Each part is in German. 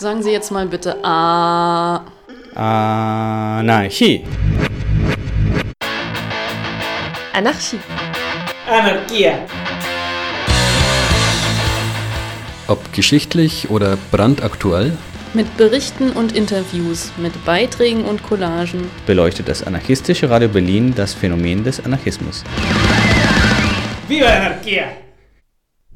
Sagen Sie jetzt mal bitte A. Anarchie. Anarchie. Anarchia. Ob geschichtlich oder brandaktuell, Mit Berichten und Interviews, mit Beiträgen und Collagen. beleuchtet das anarchistische Radio Berlin das Phänomen des Anarchismus. Viva la anarquía!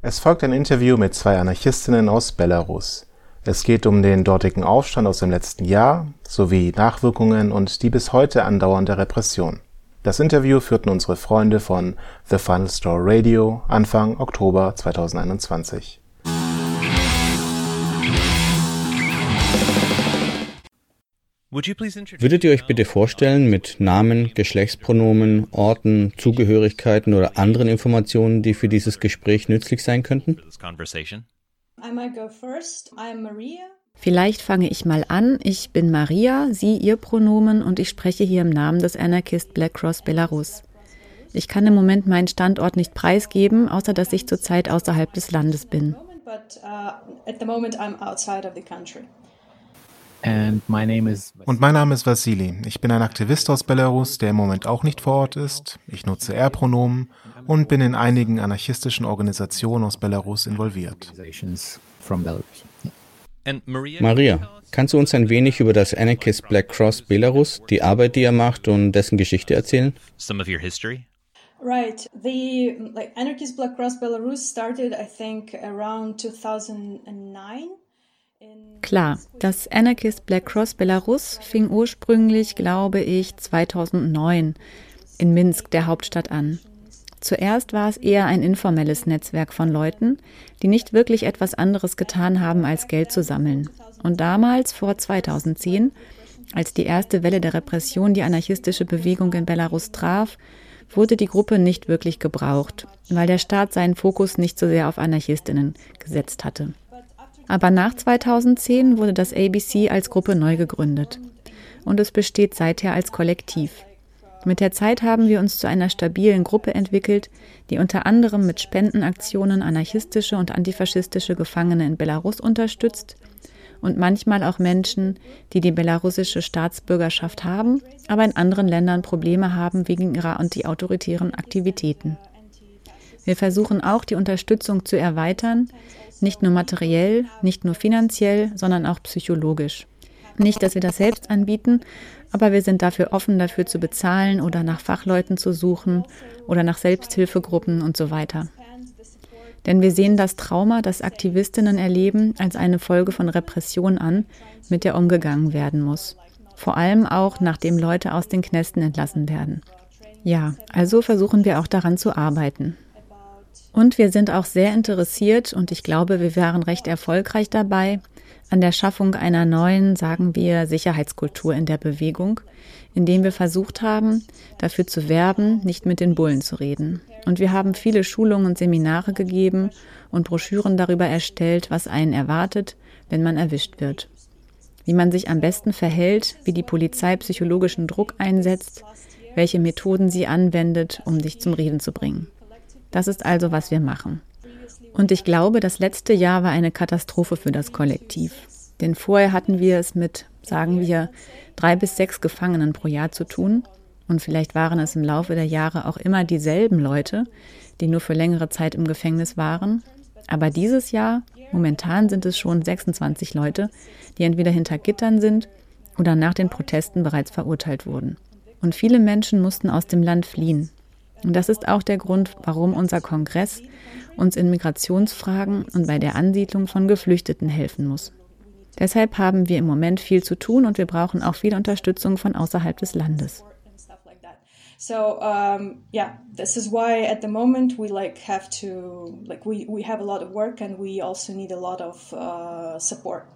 Es folgt ein Interview mit zwei Anarchistinnen aus Belarus. Es geht um den dortigen Aufstand aus dem letzten Jahr sowie Nachwirkungen und die bis heute andauernde Repression. Das Interview führten unsere Freunde von The Final Store Radio Anfang Oktober 2021. Würdet ihr euch bitte vorstellen mit Namen, Geschlechtspronomen, Orten, Zugehörigkeiten oder anderen Informationen, die für dieses Gespräch nützlich sein könnten? Vielleicht fange ich mal an. Ich bin Maria, sie ihr Pronomen und ich spreche hier im Namen des Anarchist Black Cross Belarus. Ich kann im Moment meinen Standort nicht preisgeben, außer dass ich zurzeit außerhalb des Landes bin. But uh, at the moment, I'm outside of the country. And my name is Und mein Name ist Vassili. Ich bin ein Aktivist aus Belarus, der im Moment auch nicht vor Ort ist. Ich nutze Er-Pronomen und bin in einigen anarchistischen Organisationen aus Belarus involviert. Maria, kannst du uns ein wenig über das Anarchist Black Cross Belarus, die Arbeit, die er macht und dessen Geschichte erzählen? some of your history? Right. The like Anarchist Black Cross Belarus started, I think, around 2009. Klar, das Anarchist Black Cross Belarus fing ursprünglich, glaube ich, 2009 in Minsk, der Hauptstadt, an. Zuerst war es eher ein informelles Netzwerk von Leuten, die nicht wirklich etwas anderes getan haben, als Geld zu sammeln. Und damals, vor 2010, als die erste Welle der Repression die anarchistische Bewegung in Belarus traf, wurde die Gruppe nicht wirklich gebraucht, weil der Staat seinen Fokus nicht so sehr auf Anarchistinnen gesetzt hatte. Aber nach 2010 wurde das ABC als Gruppe neu gegründet. Und es besteht seither als Kollektiv. Mit der Zeit haben wir uns zu einer stabilen Gruppe entwickelt, die unter anderem mit Spendenaktionen anarchistische und antifaschistische Gefangene in Belarus unterstützt und manchmal auch Menschen, die die belarussische Staatsbürgerschaft haben, aber in anderen Ländern Probleme haben wegen ihrer antiautoritären Aktivitäten. Wir versuchen auch, die Unterstützung zu erweitern, nicht nur materiell, nicht nur finanziell, sondern auch psychologisch. Nicht, dass wir das selbst anbieten, aber wir sind dafür offen, dafür zu bezahlen oder nach Fachleuten zu suchen oder nach Selbsthilfegruppen und so weiter. Denn wir sehen das Trauma, das Aktivistinnen erleben, als eine Folge von Repression an, mit der umgegangen werden muss. Vor allem auch, nachdem Leute aus den Knästen entlassen werden. Ja, also versuchen wir auch daran zu arbeiten. Und wir sind auch sehr interessiert, und ich glaube, wir wären recht erfolgreich dabei, an der Schaffung einer neuen, sagen wir, Sicherheitskultur in der Bewegung, indem wir versucht haben, dafür zu werben, nicht mit den Bullen zu reden. Und wir haben viele Schulungen und Seminare gegeben und Broschüren darüber erstellt, was einen erwartet, wenn man erwischt wird. Wie man sich am besten verhält, wie die Polizei psychologischen Druck einsetzt, welche Methoden sie anwendet, um dich zum Reden zu bringen. Das ist also, was wir machen. Und ich glaube, das letzte Jahr war eine Katastrophe für das Kollektiv. Denn vorher hatten wir es mit, sagen wir, drei bis sechs Gefangenen pro Jahr zu tun. Und vielleicht waren es im Laufe der Jahre auch immer dieselben Leute, die nur für längere Zeit im Gefängnis waren. Aber dieses Jahr, momentan sind es schon 26 Leute, die entweder hinter Gittern sind oder nach den Protesten bereits verurteilt wurden. Und viele Menschen mussten aus dem Land fliehen. Und das ist auch der Grund, warum unser Kongress uns in Migrationsfragen und bei der Ansiedlung von Geflüchteten helfen muss. Deshalb haben wir im Moment viel zu tun und wir brauchen auch viel Unterstützung von außerhalb des Landes. So um, yeah, this is why at the moment we like have to like we we have a lot of work and we also need a lot of uh, support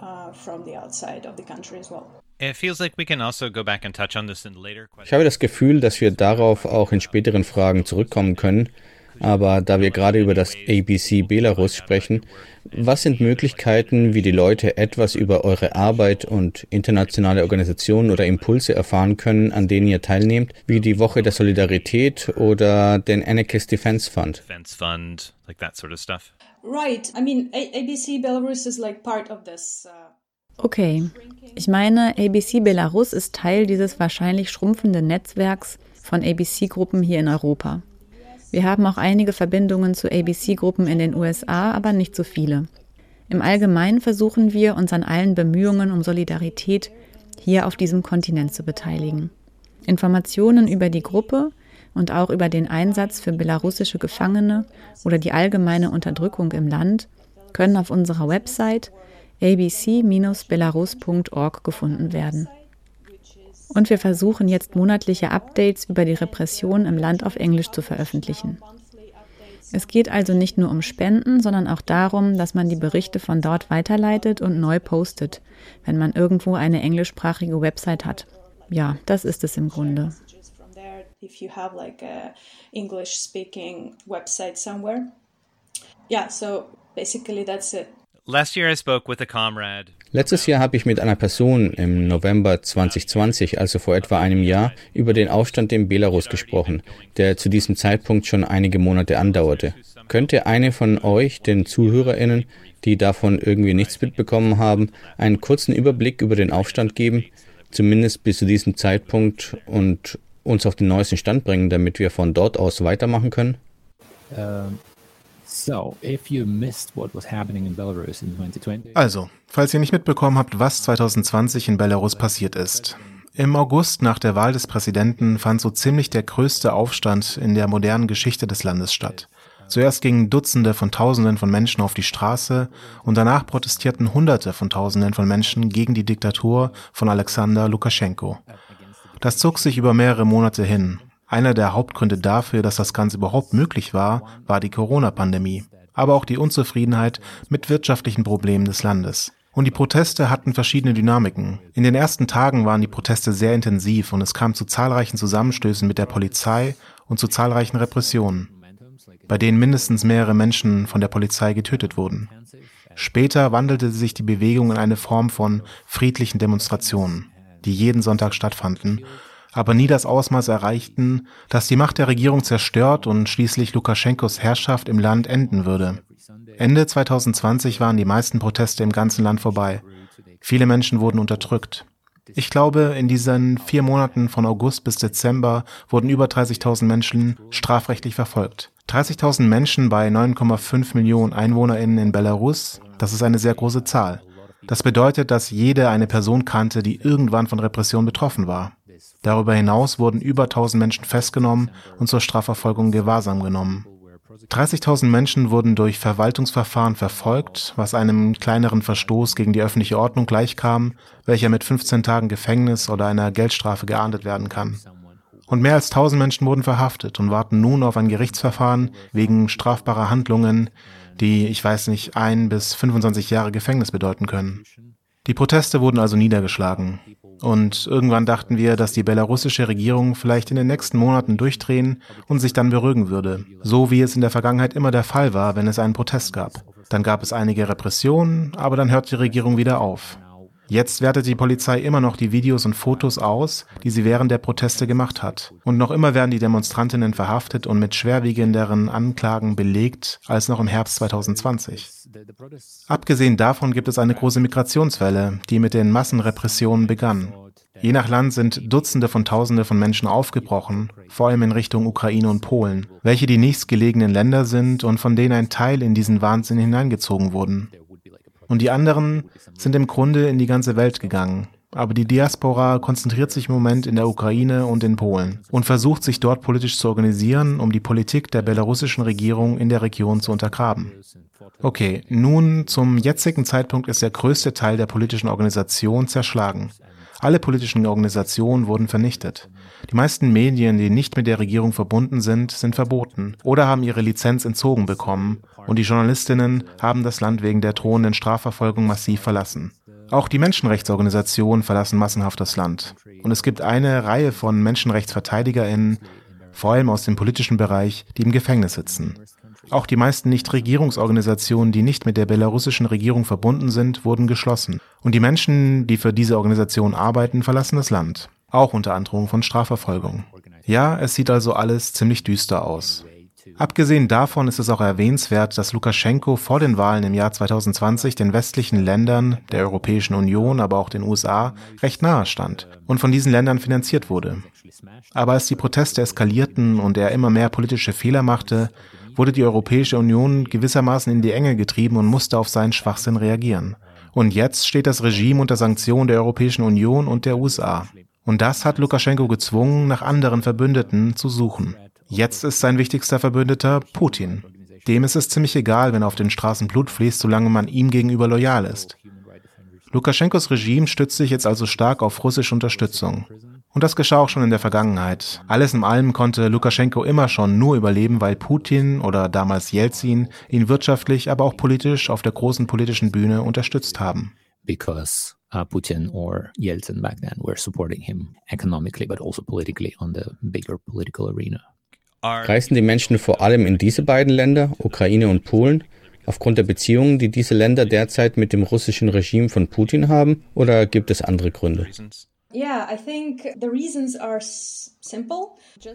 uh, from the outside of the country as well. It feels like we can also go back and touch on this in later Ich habe das Gefühl, dass wir darauf auch in späteren Fragen zurückkommen können. Aber da wir gerade über das ABC Belarus sprechen, was sind Möglichkeiten, wie die Leute etwas über eure Arbeit und internationale Organisationen oder Impulse erfahren können, an denen ihr teilnehmt, wie die Woche der Solidarität oder den Anarchist Defense Fund? Defense Fund, like that sort of stuff. Right. I mean, ABC Belarus is like part of this. Uh Okay, ich meine, ABC Belarus ist Teil dieses wahrscheinlich schrumpfenden Netzwerks von ABC-Gruppen hier in Europa. Wir haben auch einige Verbindungen zu ABC-Gruppen in den USA, aber nicht so viele. Im Allgemeinen versuchen wir, uns an allen Bemühungen um Solidarität hier auf diesem Kontinent zu beteiligen. Informationen über die Gruppe und auch über den Einsatz für belarussische Gefangene oder die allgemeine Unterdrückung im Land können auf unserer Website abc-belarus.org gefunden werden. Und wir versuchen jetzt monatliche Updates über die Repression im Land auf Englisch zu veröffentlichen. Es geht also nicht nur um Spenden, sondern auch darum, dass man die Berichte von dort weiterleitet und neu postet, wenn man irgendwo eine englischsprachige Website hat. Ja, das ist es im Grunde. Yeah, so basically that's it. Last year I spoke with a comrade. Letztes Jahr habe ich mit einer Person im November 2020, also vor etwa einem Jahr, über den Aufstand in Belarus gesprochen, der zu diesem Zeitpunkt schon einige Monate andauerte. Könnte eine von euch, den ZuhörerInnen, die davon irgendwie nichts mitbekommen haben, einen kurzen Überblick über den Aufstand geben, zumindest bis zu diesem Zeitpunkt und uns auf den neuesten Stand bringen, damit wir von dort aus weitermachen können? Ähm. Also, falls ihr nicht mitbekommen habt, was 2020 in Belarus passiert ist. Im August nach der Wahl des Präsidenten fand so ziemlich der größte Aufstand in der modernen Geschichte des Landes statt. Zuerst gingen Dutzende von Tausenden von Menschen auf die Straße und danach protestierten Hunderte von Tausenden von Menschen gegen die Diktatur von Alexander Lukaschenko. Das zog sich über mehrere Monate hin einer der Hauptgründe dafür, dass das Ganze überhaupt möglich war, war die Corona-Pandemie, aber auch die Unzufriedenheit mit wirtschaftlichen Problemen des Landes. Und die Proteste hatten verschiedene Dynamiken. In den ersten Tagen waren die Proteste sehr intensiv und es kam zu zahlreichen Zusammenstößen mit der Polizei und zu zahlreichen Repressionen, bei denen mindestens mehrere Menschen von der Polizei getötet wurden. Später wandelte sich die Bewegung in eine Form von friedlichen Demonstrationen, die jeden Sonntag stattfanden aber nie das Ausmaß erreichten, dass die Macht der Regierung zerstört und schließlich Lukaschenkos Herrschaft im Land enden würde. Ende 2020 waren die meisten Proteste im ganzen Land vorbei. Viele Menschen wurden unterdrückt. Ich glaube, in diesen vier Monaten von August bis Dezember wurden über 30.000 Menschen strafrechtlich verfolgt. 30.000 Menschen bei 9,5 Millionen EinwohnerInnen in Belarus, das ist eine sehr große Zahl. Das bedeutet, dass jede eine Person kannte, die irgendwann von Repression betroffen war. Darüber hinaus wurden über 1000 Menschen festgenommen und zur Strafverfolgung Gewahrsam genommen. 30.000 Menschen wurden durch Verwaltungsverfahren verfolgt, was einem kleineren Verstoß gegen die öffentliche Ordnung gleichkam, welcher mit 15 Tagen Gefängnis oder einer Geldstrafe geahndet werden kann. Und mehr als 1000 Menschen wurden verhaftet und warten nun auf ein Gerichtsverfahren wegen strafbarer Handlungen, die, ich weiß nicht, ein bis 25 Jahre Gefängnis bedeuten können. Die Proteste wurden also niedergeschlagen. Und irgendwann dachten wir, dass die belarussische Regierung vielleicht in den nächsten Monaten durchdrehen und sich dann beruhigen würde. So wie es in der Vergangenheit immer der Fall war, wenn es einen Protest gab. Dann gab es einige Repressionen, aber dann hört die Regierung wieder auf. Jetzt wertet die Polizei immer noch die Videos und Fotos aus, die sie während der Proteste gemacht hat. Und noch immer werden die Demonstrantinnen verhaftet und mit schwerwiegenderen Anklagen belegt als noch im Herbst 2020. Abgesehen davon gibt es eine große Migrationswelle, die mit den Massenrepressionen begann. Je nach Land sind Dutzende von Tausende von Menschen aufgebrochen, vor allem in Richtung Ukraine und Polen, welche die nächstgelegenen Länder sind und von denen ein Teil in diesen Wahnsinn hineingezogen wurden. Und die anderen sind im Grunde in die ganze Welt gegangen. Aber die Diaspora konzentriert sich im Moment in der Ukraine und in Polen und versucht sich dort politisch zu organisieren, um die Politik der belarussischen Regierung in der Region zu untergraben. Okay, nun zum jetzigen Zeitpunkt ist der größte Teil der politischen Organisation zerschlagen. Alle politischen Organisationen wurden vernichtet. Die meisten Medien, die nicht mit der Regierung verbunden sind, sind verboten oder haben ihre Lizenz entzogen bekommen und die Journalistinnen haben das Land wegen der drohenden Strafverfolgung massiv verlassen. Auch die Menschenrechtsorganisationen verlassen massenhaft das Land. Und es gibt eine Reihe von Menschenrechtsverteidigerinnen, vor allem aus dem politischen Bereich, die im Gefängnis sitzen. Auch die meisten Nichtregierungsorganisationen, die nicht mit der belarussischen Regierung verbunden sind, wurden geschlossen. Und die Menschen, die für diese Organisation arbeiten, verlassen das Land. Auch unter Androhung von Strafverfolgung. Ja, es sieht also alles ziemlich düster aus. Abgesehen davon ist es auch erwähnenswert, dass Lukaschenko vor den Wahlen im Jahr 2020 den westlichen Ländern, der Europäischen Union, aber auch den USA recht nahe stand und von diesen Ländern finanziert wurde. Aber als die Proteste eskalierten und er immer mehr politische Fehler machte, wurde die Europäische Union gewissermaßen in die Enge getrieben und musste auf seinen Schwachsinn reagieren. Und jetzt steht das Regime unter Sanktionen der Europäischen Union und der USA. Und das hat Lukaschenko gezwungen, nach anderen Verbündeten zu suchen. Jetzt ist sein wichtigster Verbündeter Putin. Dem ist es ziemlich egal, wenn auf den Straßen Blut fließt, solange man ihm gegenüber loyal ist. Lukaschenkos Regime stützt sich jetzt also stark auf russische Unterstützung. Und das geschah auch schon in der Vergangenheit. Alles in allem konnte Lukaschenko immer schon nur überleben, weil Putin oder damals Jelzin ihn wirtschaftlich, aber auch politisch auf der großen politischen Bühne unterstützt haben. Because uh, Putin or Yeltsin back then were supporting him economically, but also politically on the bigger political arena. Reisen die Menschen vor allem in diese beiden Länder, Ukraine und Polen, aufgrund der Beziehungen, die diese Länder derzeit mit dem russischen Regime von Putin haben, oder gibt es andere Gründe?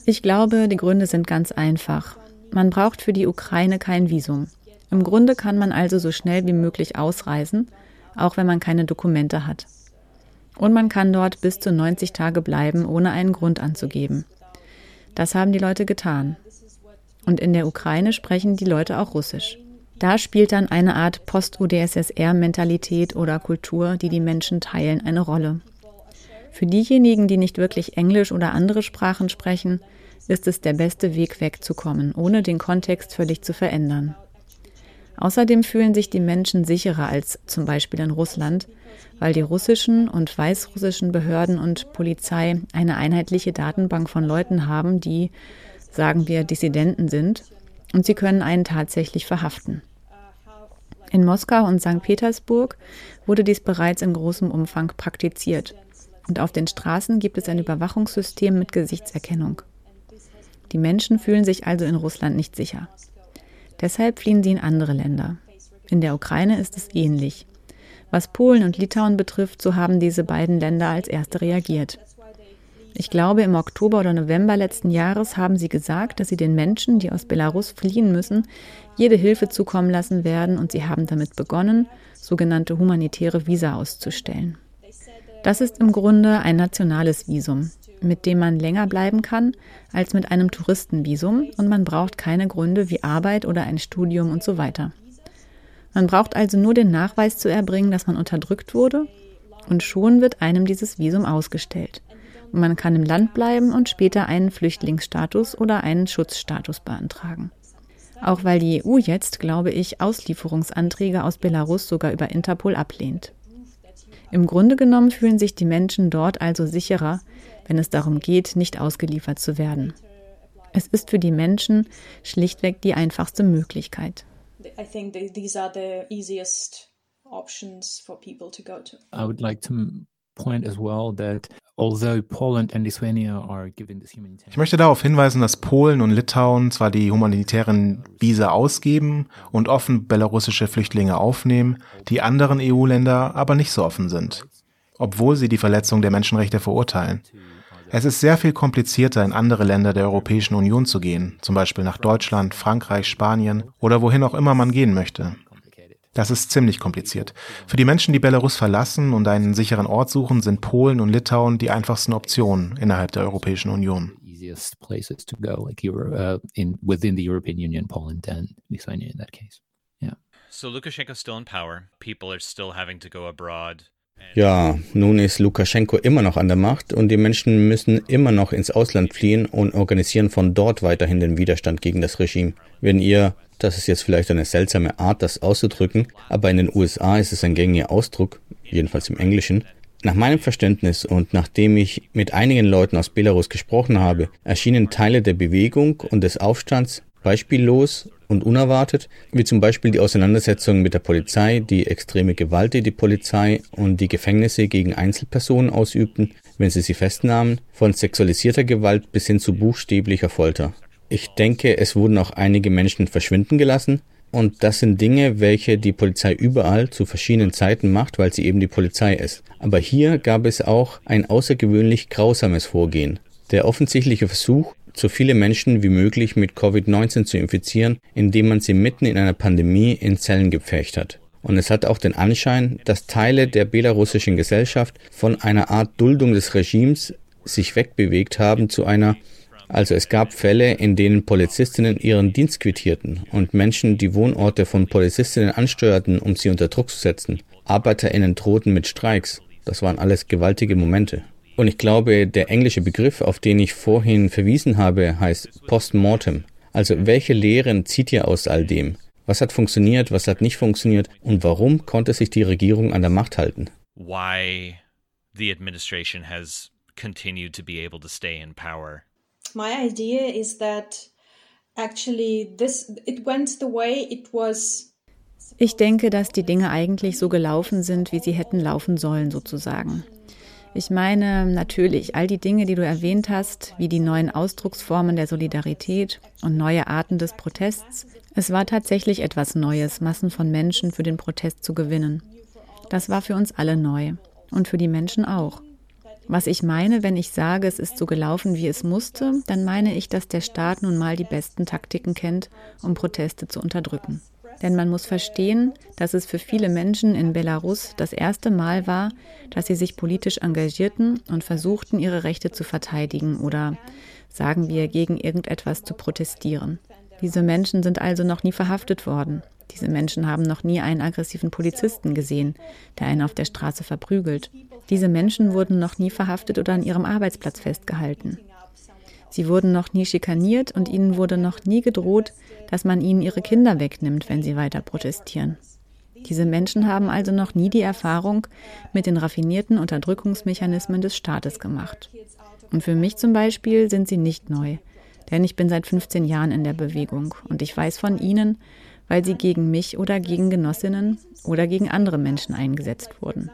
Ich glaube, die Gründe sind ganz einfach. Man braucht für die Ukraine kein Visum. Im Grunde kann man also so schnell wie möglich ausreisen, auch wenn man keine Dokumente hat. Und man kann dort bis zu 90 Tage bleiben, ohne einen Grund anzugeben. Das haben die Leute getan. Und in der Ukraine sprechen die Leute auch Russisch. Da spielt dann eine Art Post-UdSSR-Mentalität oder Kultur, die die Menschen teilen, eine Rolle. Für diejenigen, die nicht wirklich Englisch oder andere Sprachen sprechen, ist es der beste Weg wegzukommen, ohne den Kontext völlig zu verändern. Außerdem fühlen sich die Menschen sicherer als zum Beispiel in Russland, weil die russischen und weißrussischen Behörden und Polizei eine einheitliche Datenbank von Leuten haben, die, sagen wir, Dissidenten sind, und sie können einen tatsächlich verhaften. In Moskau und St. Petersburg wurde dies bereits in großem Umfang praktiziert. Und auf den Straßen gibt es ein Überwachungssystem mit Gesichtserkennung. Die Menschen fühlen sich also in Russland nicht sicher. Deshalb fliehen sie in andere Länder. In der Ukraine ist es ähnlich. Was Polen und Litauen betrifft, so haben diese beiden Länder als erste reagiert. Ich glaube, im Oktober oder November letzten Jahres haben sie gesagt, dass sie den Menschen, die aus Belarus fliehen müssen, jede Hilfe zukommen lassen werden und sie haben damit begonnen, sogenannte humanitäre Visa auszustellen. Das ist im Grunde ein nationales Visum, mit dem man länger bleiben kann als mit einem Touristenvisum und man braucht keine Gründe wie Arbeit oder ein Studium und so weiter. Man braucht also nur den Nachweis zu erbringen, dass man unterdrückt wurde und schon wird einem dieses Visum ausgestellt. Und man kann im Land bleiben und später einen Flüchtlingsstatus oder einen Schutzstatus beantragen. Auch weil die EU jetzt, glaube ich, Auslieferungsanträge aus Belarus sogar über Interpol ablehnt. Im Grunde genommen fühlen sich die Menschen dort also sicherer, wenn es darum geht, nicht ausgeliefert zu werden. Es ist für die Menschen schlichtweg die einfachste Möglichkeit. I think these are the easiest options for people to go to. I would like to point as well that Ich möchte darauf hinweisen, dass Polen und Litauen zwar die humanitären Visa ausgeben und offen belarussische Flüchtlinge aufnehmen, die anderen EU-Länder aber nicht so offen sind, obwohl sie die Verletzung der Menschenrechte verurteilen. Es ist sehr viel komplizierter, in andere Länder der Europäischen Union zu gehen, zum Beispiel nach Deutschland, Frankreich, Spanien oder wohin auch immer man gehen möchte. Das ist ziemlich kompliziert. Für die Menschen, die Belarus verlassen und einen sicheren Ort suchen, sind Polen und Litauen die einfachsten Optionen innerhalb der Europäischen Union. So Lukashenko's still in power. People are still having to go abroad. Ja, nun ist Lukaschenko immer noch an der Macht und die Menschen müssen immer noch ins Ausland fliehen und organisieren von dort weiterhin den Widerstand gegen das Regime. Wenn ihr, das ist jetzt vielleicht eine seltsame Art, das auszudrücken, aber in den USA ist es ein gängiger Ausdruck, jedenfalls im Englischen, nach meinem Verständnis und nachdem ich mit einigen Leuten aus Belarus gesprochen habe, erschienen Teile der Bewegung und des Aufstands beispiellos und unerwartet, wie zum Beispiel die Auseinandersetzung mit der Polizei, die extreme Gewalt, die die Polizei und die Gefängnisse gegen Einzelpersonen ausübten, wenn sie sie festnahmen, von sexualisierter Gewalt bis hin zu buchstäblicher Folter. Ich denke, es wurden auch einige Menschen verschwinden gelassen, und das sind Dinge, welche die Polizei überall zu verschiedenen Zeiten macht, weil sie eben die Polizei ist. Aber hier gab es auch ein außergewöhnlich grausames Vorgehen. Der offensichtliche Versuch, so viele Menschen wie möglich mit Covid-19 zu infizieren, indem man sie mitten in einer Pandemie in Zellen gepfercht hat. Und es hat auch den Anschein, dass Teile der belarussischen Gesellschaft von einer Art Duldung des Regimes sich wegbewegt haben zu einer also es gab Fälle, in denen Polizistinnen ihren Dienst quittierten und Menschen die Wohnorte von Polizistinnen ansteuerten, um sie unter Druck zu setzen. Arbeiterinnen drohten mit Streiks. Das waren alles gewaltige Momente. Und ich glaube, der englische Begriff, auf den ich vorhin verwiesen habe, heißt Postmortem. Also welche Lehren zieht ihr aus all dem? Was hat funktioniert, was hat nicht funktioniert und warum konnte sich die Regierung an der Macht halten? Why the administration has continued to be able to stay in power. My idea is that actually this it went the way it was ich denke, dass die Dinge eigentlich so gelaufen sind, wie sie hätten laufen sollen, sozusagen. Ich meine natürlich all die Dinge, die du erwähnt hast, wie die neuen Ausdrucksformen der Solidarität und neue Arten des Protests. Es war tatsächlich etwas Neues, Massen von Menschen für den Protest zu gewinnen. Das war für uns alle neu und für die Menschen auch. Was ich meine, wenn ich sage, es ist so gelaufen, wie es musste, dann meine ich, dass der Staat nun mal die besten Taktiken kennt, um Proteste zu unterdrücken. Denn man muss verstehen, dass es für viele Menschen in Belarus das erste Mal war, dass sie sich politisch engagierten und versuchten, ihre Rechte zu verteidigen oder, sagen wir, gegen irgendetwas zu protestieren. Diese Menschen sind also noch nie verhaftet worden. Diese Menschen haben noch nie einen aggressiven Polizisten gesehen, der einen auf der Straße verprügelt. Diese Menschen wurden noch nie verhaftet oder an ihrem Arbeitsplatz festgehalten. Sie wurden noch nie schikaniert und ihnen wurde noch nie gedroht, dass man ihnen ihre Kinder wegnimmt, wenn sie weiter protestieren. Diese Menschen haben also noch nie die Erfahrung mit den raffinierten Unterdrückungsmechanismen des Staates gemacht. Und für mich zum Beispiel sind sie nicht neu, denn ich bin seit 15 Jahren in der Bewegung und ich weiß von ihnen, weil sie gegen mich oder gegen Genossinnen oder gegen andere Menschen eingesetzt wurden.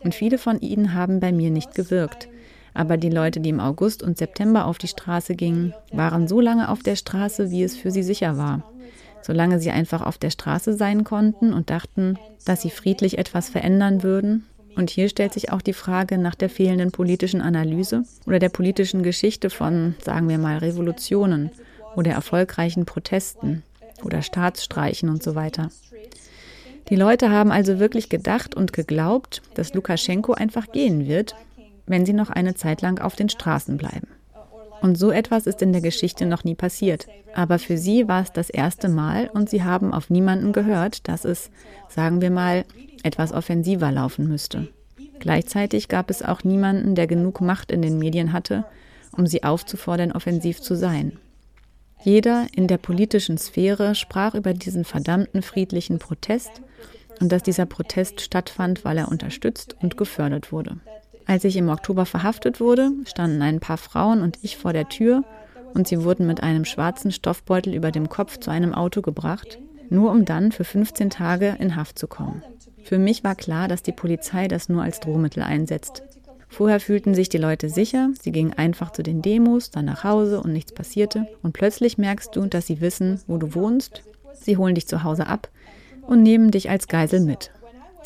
Und viele von ihnen haben bei mir nicht gewirkt, aber die Leute, die im August und September auf die Straße gingen, waren so lange auf der Straße, wie es für sie sicher war. Solange sie einfach auf der Straße sein konnten und dachten, dass sie friedlich etwas verändern würden. Und hier stellt sich auch die Frage nach der fehlenden politischen Analyse oder der politischen Geschichte von, sagen wir mal, Revolutionen oder erfolgreichen Protesten oder Staatsstreichen und so weiter. Die Leute haben also wirklich gedacht und geglaubt, dass Lukaschenko einfach gehen wird, wenn sie noch eine Zeit lang auf den Straßen bleiben. Und so etwas ist in der Geschichte noch nie passiert. Aber für sie war es das erste Mal und sie haben auf niemanden gehört, dass es, sagen wir mal, etwas offensiver laufen müsste. Gleichzeitig gab es auch niemanden, der genug Macht in den Medien hatte, um sie aufzufordern, offensiv zu sein. Jeder in der politischen Sphäre sprach über diesen verdammten friedlichen Protest und dass dieser Protest stattfand, weil er unterstützt und gefördert wurde. Als ich im Oktober verhaftet wurde, standen ein paar Frauen und ich vor der Tür und sie wurden mit einem schwarzen Stoffbeutel über dem Kopf zu einem Auto gebracht, nur um dann für 15 Tage in Haft zu kommen. Für mich war klar, dass die Polizei das nur als Drohmittel einsetzt. Vorher fühlten sich die Leute sicher, sie gingen einfach zu den Demos, dann nach Hause und nichts passierte. Und plötzlich merkst du, dass sie wissen, wo du wohnst. Sie holen dich zu Hause ab und nehmen dich als Geisel mit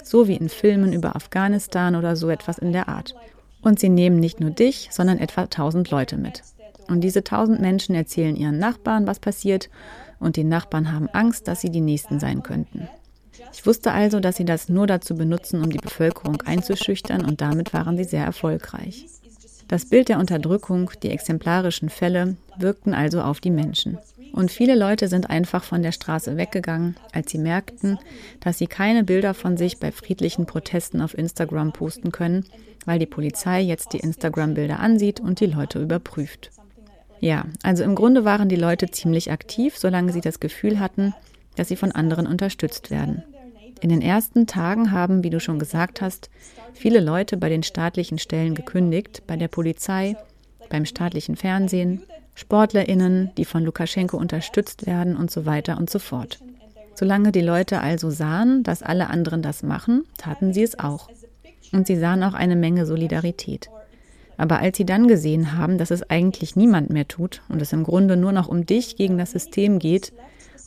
so wie in Filmen über Afghanistan oder so etwas in der Art. Und sie nehmen nicht nur dich, sondern etwa tausend Leute mit. Und diese tausend Menschen erzählen ihren Nachbarn, was passiert, und die Nachbarn haben Angst, dass sie die Nächsten sein könnten. Ich wusste also, dass sie das nur dazu benutzen, um die Bevölkerung einzuschüchtern, und damit waren sie sehr erfolgreich. Das Bild der Unterdrückung, die exemplarischen Fälle, wirkten also auf die Menschen. Und viele Leute sind einfach von der Straße weggegangen, als sie merkten, dass sie keine Bilder von sich bei friedlichen Protesten auf Instagram posten können, weil die Polizei jetzt die Instagram-Bilder ansieht und die Leute überprüft. Ja, also im Grunde waren die Leute ziemlich aktiv, solange sie das Gefühl hatten, dass sie von anderen unterstützt werden. In den ersten Tagen haben, wie du schon gesagt hast, viele Leute bei den staatlichen Stellen gekündigt, bei der Polizei, beim staatlichen Fernsehen, Sportlerinnen, die von Lukaschenko unterstützt werden und so weiter und so fort. Solange die Leute also sahen, dass alle anderen das machen, taten sie es auch. Und sie sahen auch eine Menge Solidarität. Aber als sie dann gesehen haben, dass es eigentlich niemand mehr tut und es im Grunde nur noch um dich gegen das System geht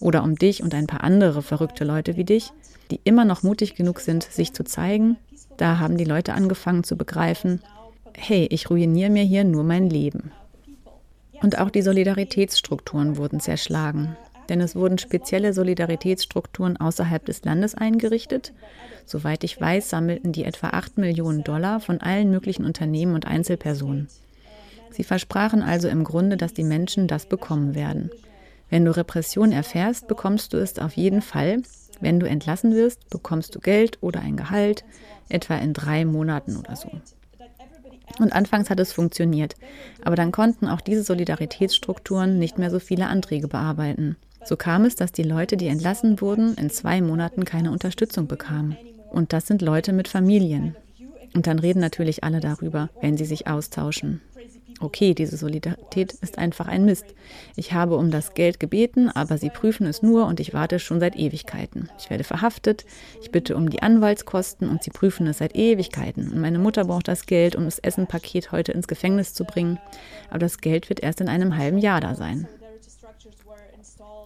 oder um dich und ein paar andere verrückte Leute wie dich, die immer noch mutig genug sind, sich zu zeigen, da haben die Leute angefangen zu begreifen, hey, ich ruiniere mir hier nur mein Leben. Und auch die Solidaritätsstrukturen wurden zerschlagen. Denn es wurden spezielle Solidaritätsstrukturen außerhalb des Landes eingerichtet. Soweit ich weiß, sammelten die etwa 8 Millionen Dollar von allen möglichen Unternehmen und Einzelpersonen. Sie versprachen also im Grunde, dass die Menschen das bekommen werden. Wenn du Repression erfährst, bekommst du es auf jeden Fall. Wenn du entlassen wirst, bekommst du Geld oder ein Gehalt, etwa in drei Monaten oder so. Und anfangs hat es funktioniert, aber dann konnten auch diese Solidaritätsstrukturen nicht mehr so viele Anträge bearbeiten. So kam es, dass die Leute, die entlassen wurden, in zwei Monaten keine Unterstützung bekamen. Und das sind Leute mit Familien. Und dann reden natürlich alle darüber, wenn sie sich austauschen okay, diese Solidarität ist einfach ein Mist. Ich habe um das Geld gebeten, aber sie prüfen es nur und ich warte schon seit Ewigkeiten. Ich werde verhaftet, ich bitte um die Anwaltskosten und sie prüfen es seit Ewigkeiten. Und meine Mutter braucht das Geld, um das Essenpaket heute ins Gefängnis zu bringen. Aber das Geld wird erst in einem halben Jahr da sein.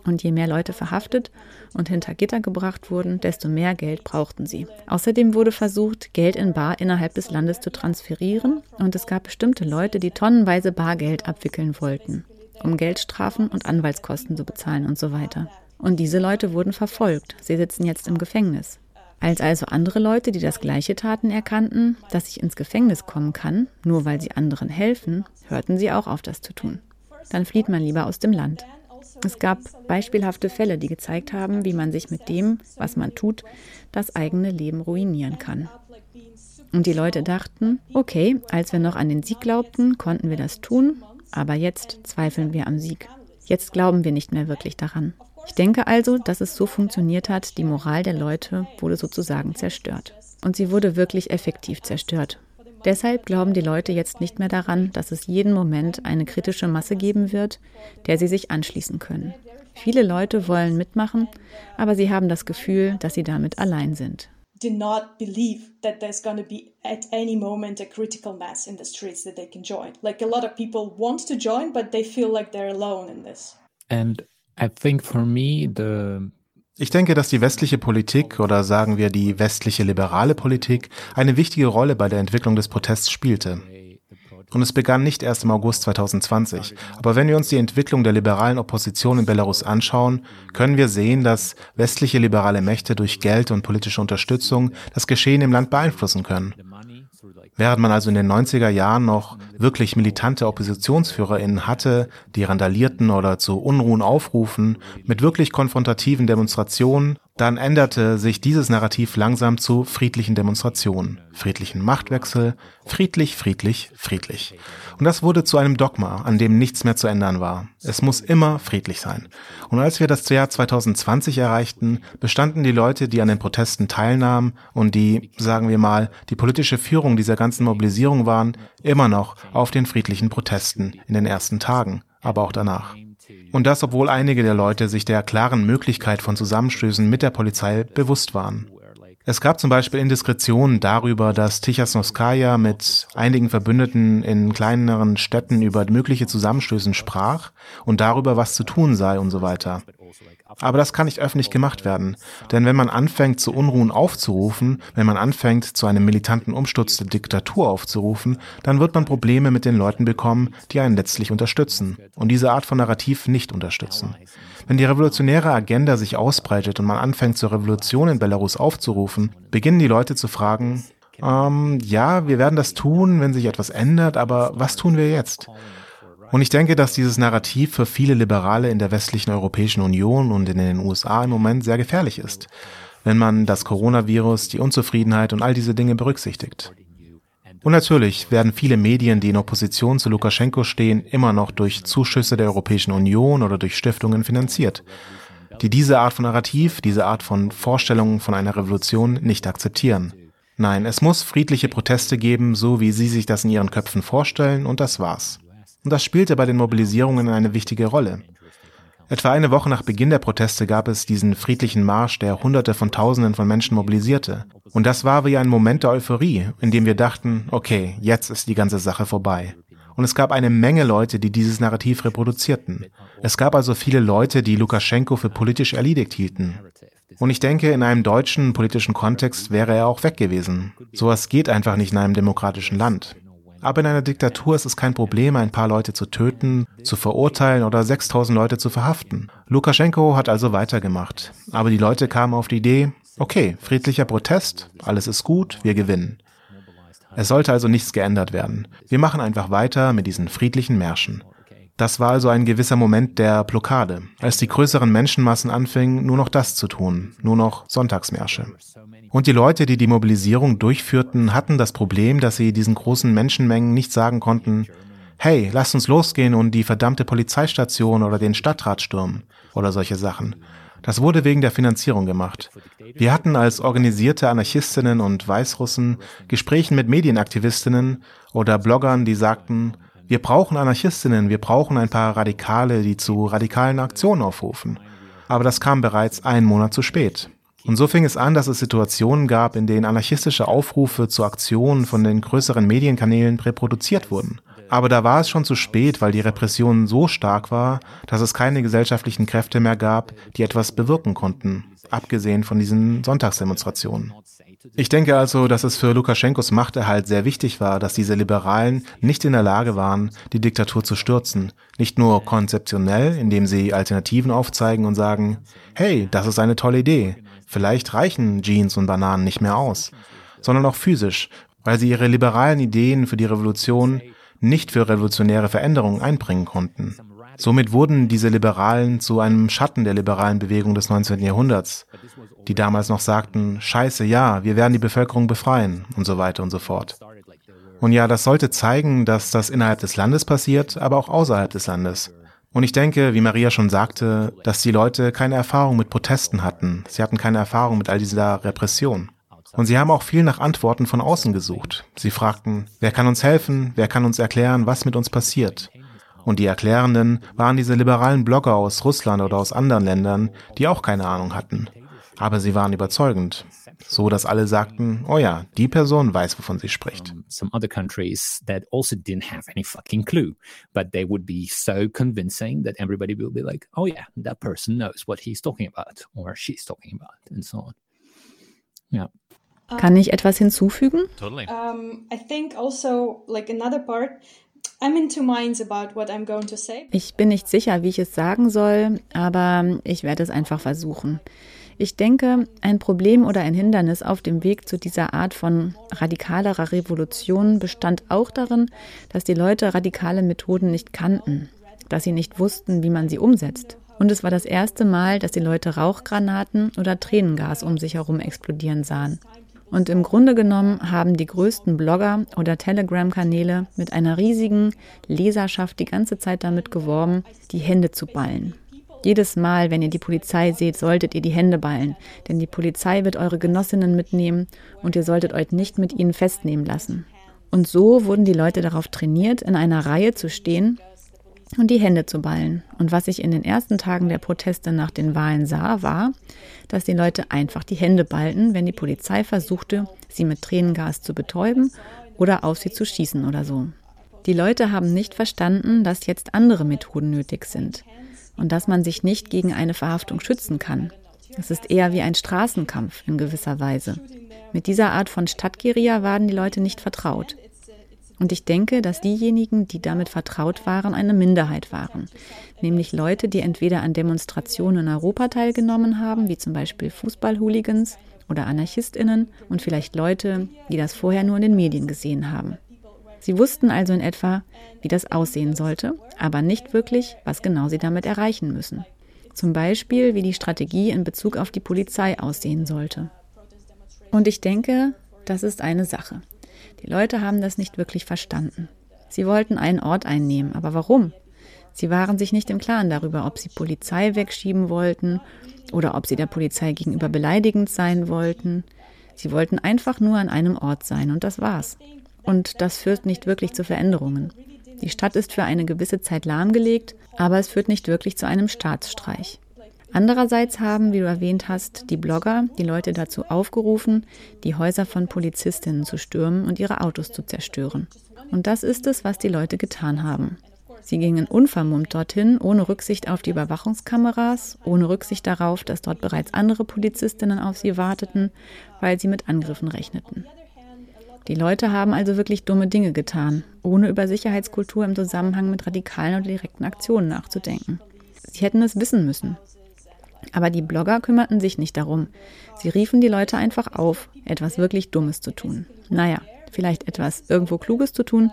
Und je mehr Leute verhaftet und hinter Gitter gebracht wurden, desto mehr Geld brauchten sie. Außerdem wurde versucht, Geld in Bar innerhalb des Landes zu transferieren und es gab bestimmte Leute, die tonnenweise Bargeld abwickeln wollten, um Geldstrafen und Anwaltskosten zu bezahlen und so weiter. Und diese Leute wurden verfolgt. Sie sitzen jetzt im Gefängnis. Als also andere Leute, die das gleiche taten, erkannten, dass ich ins Gefängnis kommen kann, nur weil sie anderen helfen, hörten sie auch auf, das zu tun. Dann flieht man lieber aus dem Land. Es gab beispielhafte Fälle, die gezeigt haben, wie man sich mit dem, was man tut, das eigene Leben ruinieren kann. Und die Leute dachten, okay, als wir noch an den Sieg glaubten, konnten wir das tun, aber jetzt zweifeln wir am Sieg. Jetzt glauben wir nicht mehr wirklich daran. Ich denke also, dass es so funktioniert hat, die Moral der Leute wurde sozusagen zerstört. Und sie wurde wirklich effektiv zerstört. Deshalb glauben die Leute jetzt nicht mehr daran, dass es jeden Moment eine kritische Masse geben wird, der sie sich anschließen können. Viele Leute wollen mitmachen, aber sie haben das Gefühl, dass sie damit allein sind. Do not believe that there's going to be at any moment a critical mass in the streets that they can join. Like a lot of people want to join, but they feel like they're alone in this. And I think for me the ich denke, dass die westliche Politik oder sagen wir die westliche liberale Politik eine wichtige Rolle bei der Entwicklung des Protests spielte. Und es begann nicht erst im August 2020. Aber wenn wir uns die Entwicklung der liberalen Opposition in Belarus anschauen, können wir sehen, dass westliche liberale Mächte durch Geld und politische Unterstützung das Geschehen im Land beeinflussen können. Während man also in den 90er Jahren noch wirklich militante OppositionsführerInnen hatte, die randalierten oder zu Unruhen aufrufen, mit wirklich konfrontativen Demonstrationen dann änderte sich dieses Narrativ langsam zu friedlichen Demonstrationen, friedlichen Machtwechsel, friedlich, friedlich, friedlich. Und das wurde zu einem Dogma, an dem nichts mehr zu ändern war. Es muss immer friedlich sein. Und als wir das Jahr 2020 erreichten, bestanden die Leute, die an den Protesten teilnahmen und die, sagen wir mal, die politische Führung dieser ganzen Mobilisierung waren, immer noch auf den friedlichen Protesten in den ersten Tagen, aber auch danach. Und das, obwohl einige der Leute sich der klaren Möglichkeit von Zusammenstößen mit der Polizei bewusst waren. Es gab zum Beispiel Indiskretionen darüber, dass Tichasnoskaya mit einigen Verbündeten in kleineren Städten über mögliche Zusammenstößen sprach und darüber, was zu tun sei und so weiter. Aber das kann nicht öffentlich gemacht werden. Denn wenn man anfängt, zu Unruhen aufzurufen, wenn man anfängt, zu einem militanten Umsturz der Diktatur aufzurufen, dann wird man Probleme mit den Leuten bekommen, die einen letztlich unterstützen und diese Art von Narrativ nicht unterstützen. Wenn die revolutionäre Agenda sich ausbreitet und man anfängt, zur Revolution in Belarus aufzurufen, beginnen die Leute zu fragen, ähm, ja, wir werden das tun, wenn sich etwas ändert, aber was tun wir jetzt? Und ich denke, dass dieses Narrativ für viele Liberale in der westlichen Europäischen Union und in den USA im Moment sehr gefährlich ist, wenn man das Coronavirus, die Unzufriedenheit und all diese Dinge berücksichtigt. Und natürlich werden viele Medien, die in Opposition zu Lukaschenko stehen, immer noch durch Zuschüsse der Europäischen Union oder durch Stiftungen finanziert, die diese Art von Narrativ, diese Art von Vorstellungen von einer Revolution nicht akzeptieren. Nein, es muss friedliche Proteste geben, so wie Sie sich das in Ihren Köpfen vorstellen, und das war's. Und das spielte bei den Mobilisierungen eine wichtige Rolle. Etwa eine Woche nach Beginn der Proteste gab es diesen friedlichen Marsch, der Hunderte von Tausenden von Menschen mobilisierte. Und das war wie ein Moment der Euphorie, in dem wir dachten, okay, jetzt ist die ganze Sache vorbei. Und es gab eine Menge Leute, die dieses Narrativ reproduzierten. Es gab also viele Leute, die Lukaschenko für politisch erledigt hielten. Und ich denke, in einem deutschen politischen Kontext wäre er auch weg gewesen. Sowas geht einfach nicht in einem demokratischen Land. Aber in einer Diktatur ist es kein Problem, ein paar Leute zu töten, zu verurteilen oder 6000 Leute zu verhaften. Lukaschenko hat also weitergemacht. Aber die Leute kamen auf die Idee, okay, friedlicher Protest, alles ist gut, wir gewinnen. Es sollte also nichts geändert werden. Wir machen einfach weiter mit diesen friedlichen Märschen. Das war also ein gewisser Moment der Blockade, als die größeren Menschenmassen anfingen, nur noch das zu tun, nur noch Sonntagsmärsche. Und die Leute, die die Mobilisierung durchführten, hatten das Problem, dass sie diesen großen Menschenmengen nicht sagen konnten, hey, lasst uns losgehen und die verdammte Polizeistation oder den Stadtrat stürmen oder solche Sachen. Das wurde wegen der Finanzierung gemacht. Wir hatten als organisierte Anarchistinnen und Weißrussen Gesprächen mit Medienaktivistinnen oder Bloggern, die sagten, wir brauchen Anarchistinnen, wir brauchen ein paar Radikale, die zu radikalen Aktionen aufrufen. Aber das kam bereits einen Monat zu spät. Und so fing es an, dass es Situationen gab, in denen anarchistische Aufrufe zu Aktionen von den größeren Medienkanälen reproduziert wurden. Aber da war es schon zu spät, weil die Repression so stark war, dass es keine gesellschaftlichen Kräfte mehr gab, die etwas bewirken konnten, abgesehen von diesen Sonntagsdemonstrationen. Ich denke also, dass es für Lukaschenkos Machterhalt sehr wichtig war, dass diese Liberalen nicht in der Lage waren, die Diktatur zu stürzen. Nicht nur konzeptionell, indem sie Alternativen aufzeigen und sagen, hey, das ist eine tolle Idee. Vielleicht reichen Jeans und Bananen nicht mehr aus. Sondern auch physisch, weil sie ihre liberalen Ideen für die Revolution nicht für revolutionäre Veränderungen einbringen konnten. Somit wurden diese Liberalen zu einem Schatten der liberalen Bewegung des 19. Jahrhunderts, die damals noch sagten, scheiße, ja, wir werden die Bevölkerung befreien und so weiter und so fort. Und ja, das sollte zeigen, dass das innerhalb des Landes passiert, aber auch außerhalb des Landes. Und ich denke, wie Maria schon sagte, dass die Leute keine Erfahrung mit Protesten hatten. Sie hatten keine Erfahrung mit all dieser Repression. Und sie haben auch viel nach Antworten von außen gesucht. Sie fragten, wer kann uns helfen, wer kann uns erklären, was mit uns passiert. Und die Erklärenden waren diese liberalen Blogger aus Russland oder aus anderen Ländern, die auch keine Ahnung hatten. Aber sie waren überzeugend. So dass alle sagten, oh ja, die Person weiß, wovon sie spricht. Some other countries that also didn't have any fucking clue, but they would be so convincing that everybody will be like, oh yeah, that person knows what he's talking about or she's talking about and so on. Ja. Kann ich etwas hinzufügen? Totally. Um, I think also like another part ich bin nicht sicher, wie ich es sagen soll, aber ich werde es einfach versuchen. Ich denke, ein Problem oder ein Hindernis auf dem Weg zu dieser Art von radikalerer Revolution bestand auch darin, dass die Leute radikale Methoden nicht kannten, dass sie nicht wussten, wie man sie umsetzt. Und es war das erste Mal, dass die Leute Rauchgranaten oder Tränengas um sich herum explodieren sahen. Und im Grunde genommen haben die größten Blogger oder Telegram-Kanäle mit einer riesigen Leserschaft die ganze Zeit damit geworben, die Hände zu ballen. Jedes Mal, wenn ihr die Polizei seht, solltet ihr die Hände ballen, denn die Polizei wird eure Genossinnen mitnehmen und ihr solltet euch nicht mit ihnen festnehmen lassen. Und so wurden die Leute darauf trainiert, in einer Reihe zu stehen und die Hände zu ballen. Und was ich in den ersten Tagen der Proteste nach den Wahlen sah, war, dass die Leute einfach die Hände ballten, wenn die Polizei versuchte, sie mit Tränengas zu betäuben oder auf sie zu schießen oder so. Die Leute haben nicht verstanden, dass jetzt andere Methoden nötig sind und dass man sich nicht gegen eine Verhaftung schützen kann. Es ist eher wie ein Straßenkampf in gewisser Weise. Mit dieser Art von Stadtguerilla waren die Leute nicht vertraut. Und ich denke, dass diejenigen, die damit vertraut waren, eine Minderheit waren. Nämlich Leute, die entweder an Demonstrationen in Europa teilgenommen haben, wie zum Beispiel Fußballhooligans oder Anarchistinnen, und vielleicht Leute, die das vorher nur in den Medien gesehen haben. Sie wussten also in etwa, wie das aussehen sollte, aber nicht wirklich, was genau sie damit erreichen müssen. Zum Beispiel, wie die Strategie in Bezug auf die Polizei aussehen sollte. Und ich denke, das ist eine Sache. Die Leute haben das nicht wirklich verstanden. Sie wollten einen Ort einnehmen, aber warum? Sie waren sich nicht im Klaren darüber, ob sie Polizei wegschieben wollten oder ob sie der Polizei gegenüber beleidigend sein wollten. Sie wollten einfach nur an einem Ort sein und das war's. Und das führt nicht wirklich zu Veränderungen. Die Stadt ist für eine gewisse Zeit lahmgelegt, aber es führt nicht wirklich zu einem Staatsstreich. Andererseits haben, wie du erwähnt hast, die Blogger die Leute dazu aufgerufen, die Häuser von Polizistinnen zu stürmen und ihre Autos zu zerstören. Und das ist es, was die Leute getan haben. Sie gingen unvermummt dorthin, ohne Rücksicht auf die Überwachungskameras, ohne Rücksicht darauf, dass dort bereits andere Polizistinnen auf sie warteten, weil sie mit Angriffen rechneten. Die Leute haben also wirklich dumme Dinge getan, ohne über Sicherheitskultur im Zusammenhang mit radikalen oder direkten Aktionen nachzudenken. Sie hätten es wissen müssen. Aber die Blogger kümmerten sich nicht darum. Sie riefen die Leute einfach auf, etwas wirklich Dummes zu tun. Naja, vielleicht etwas irgendwo Kluges zu tun,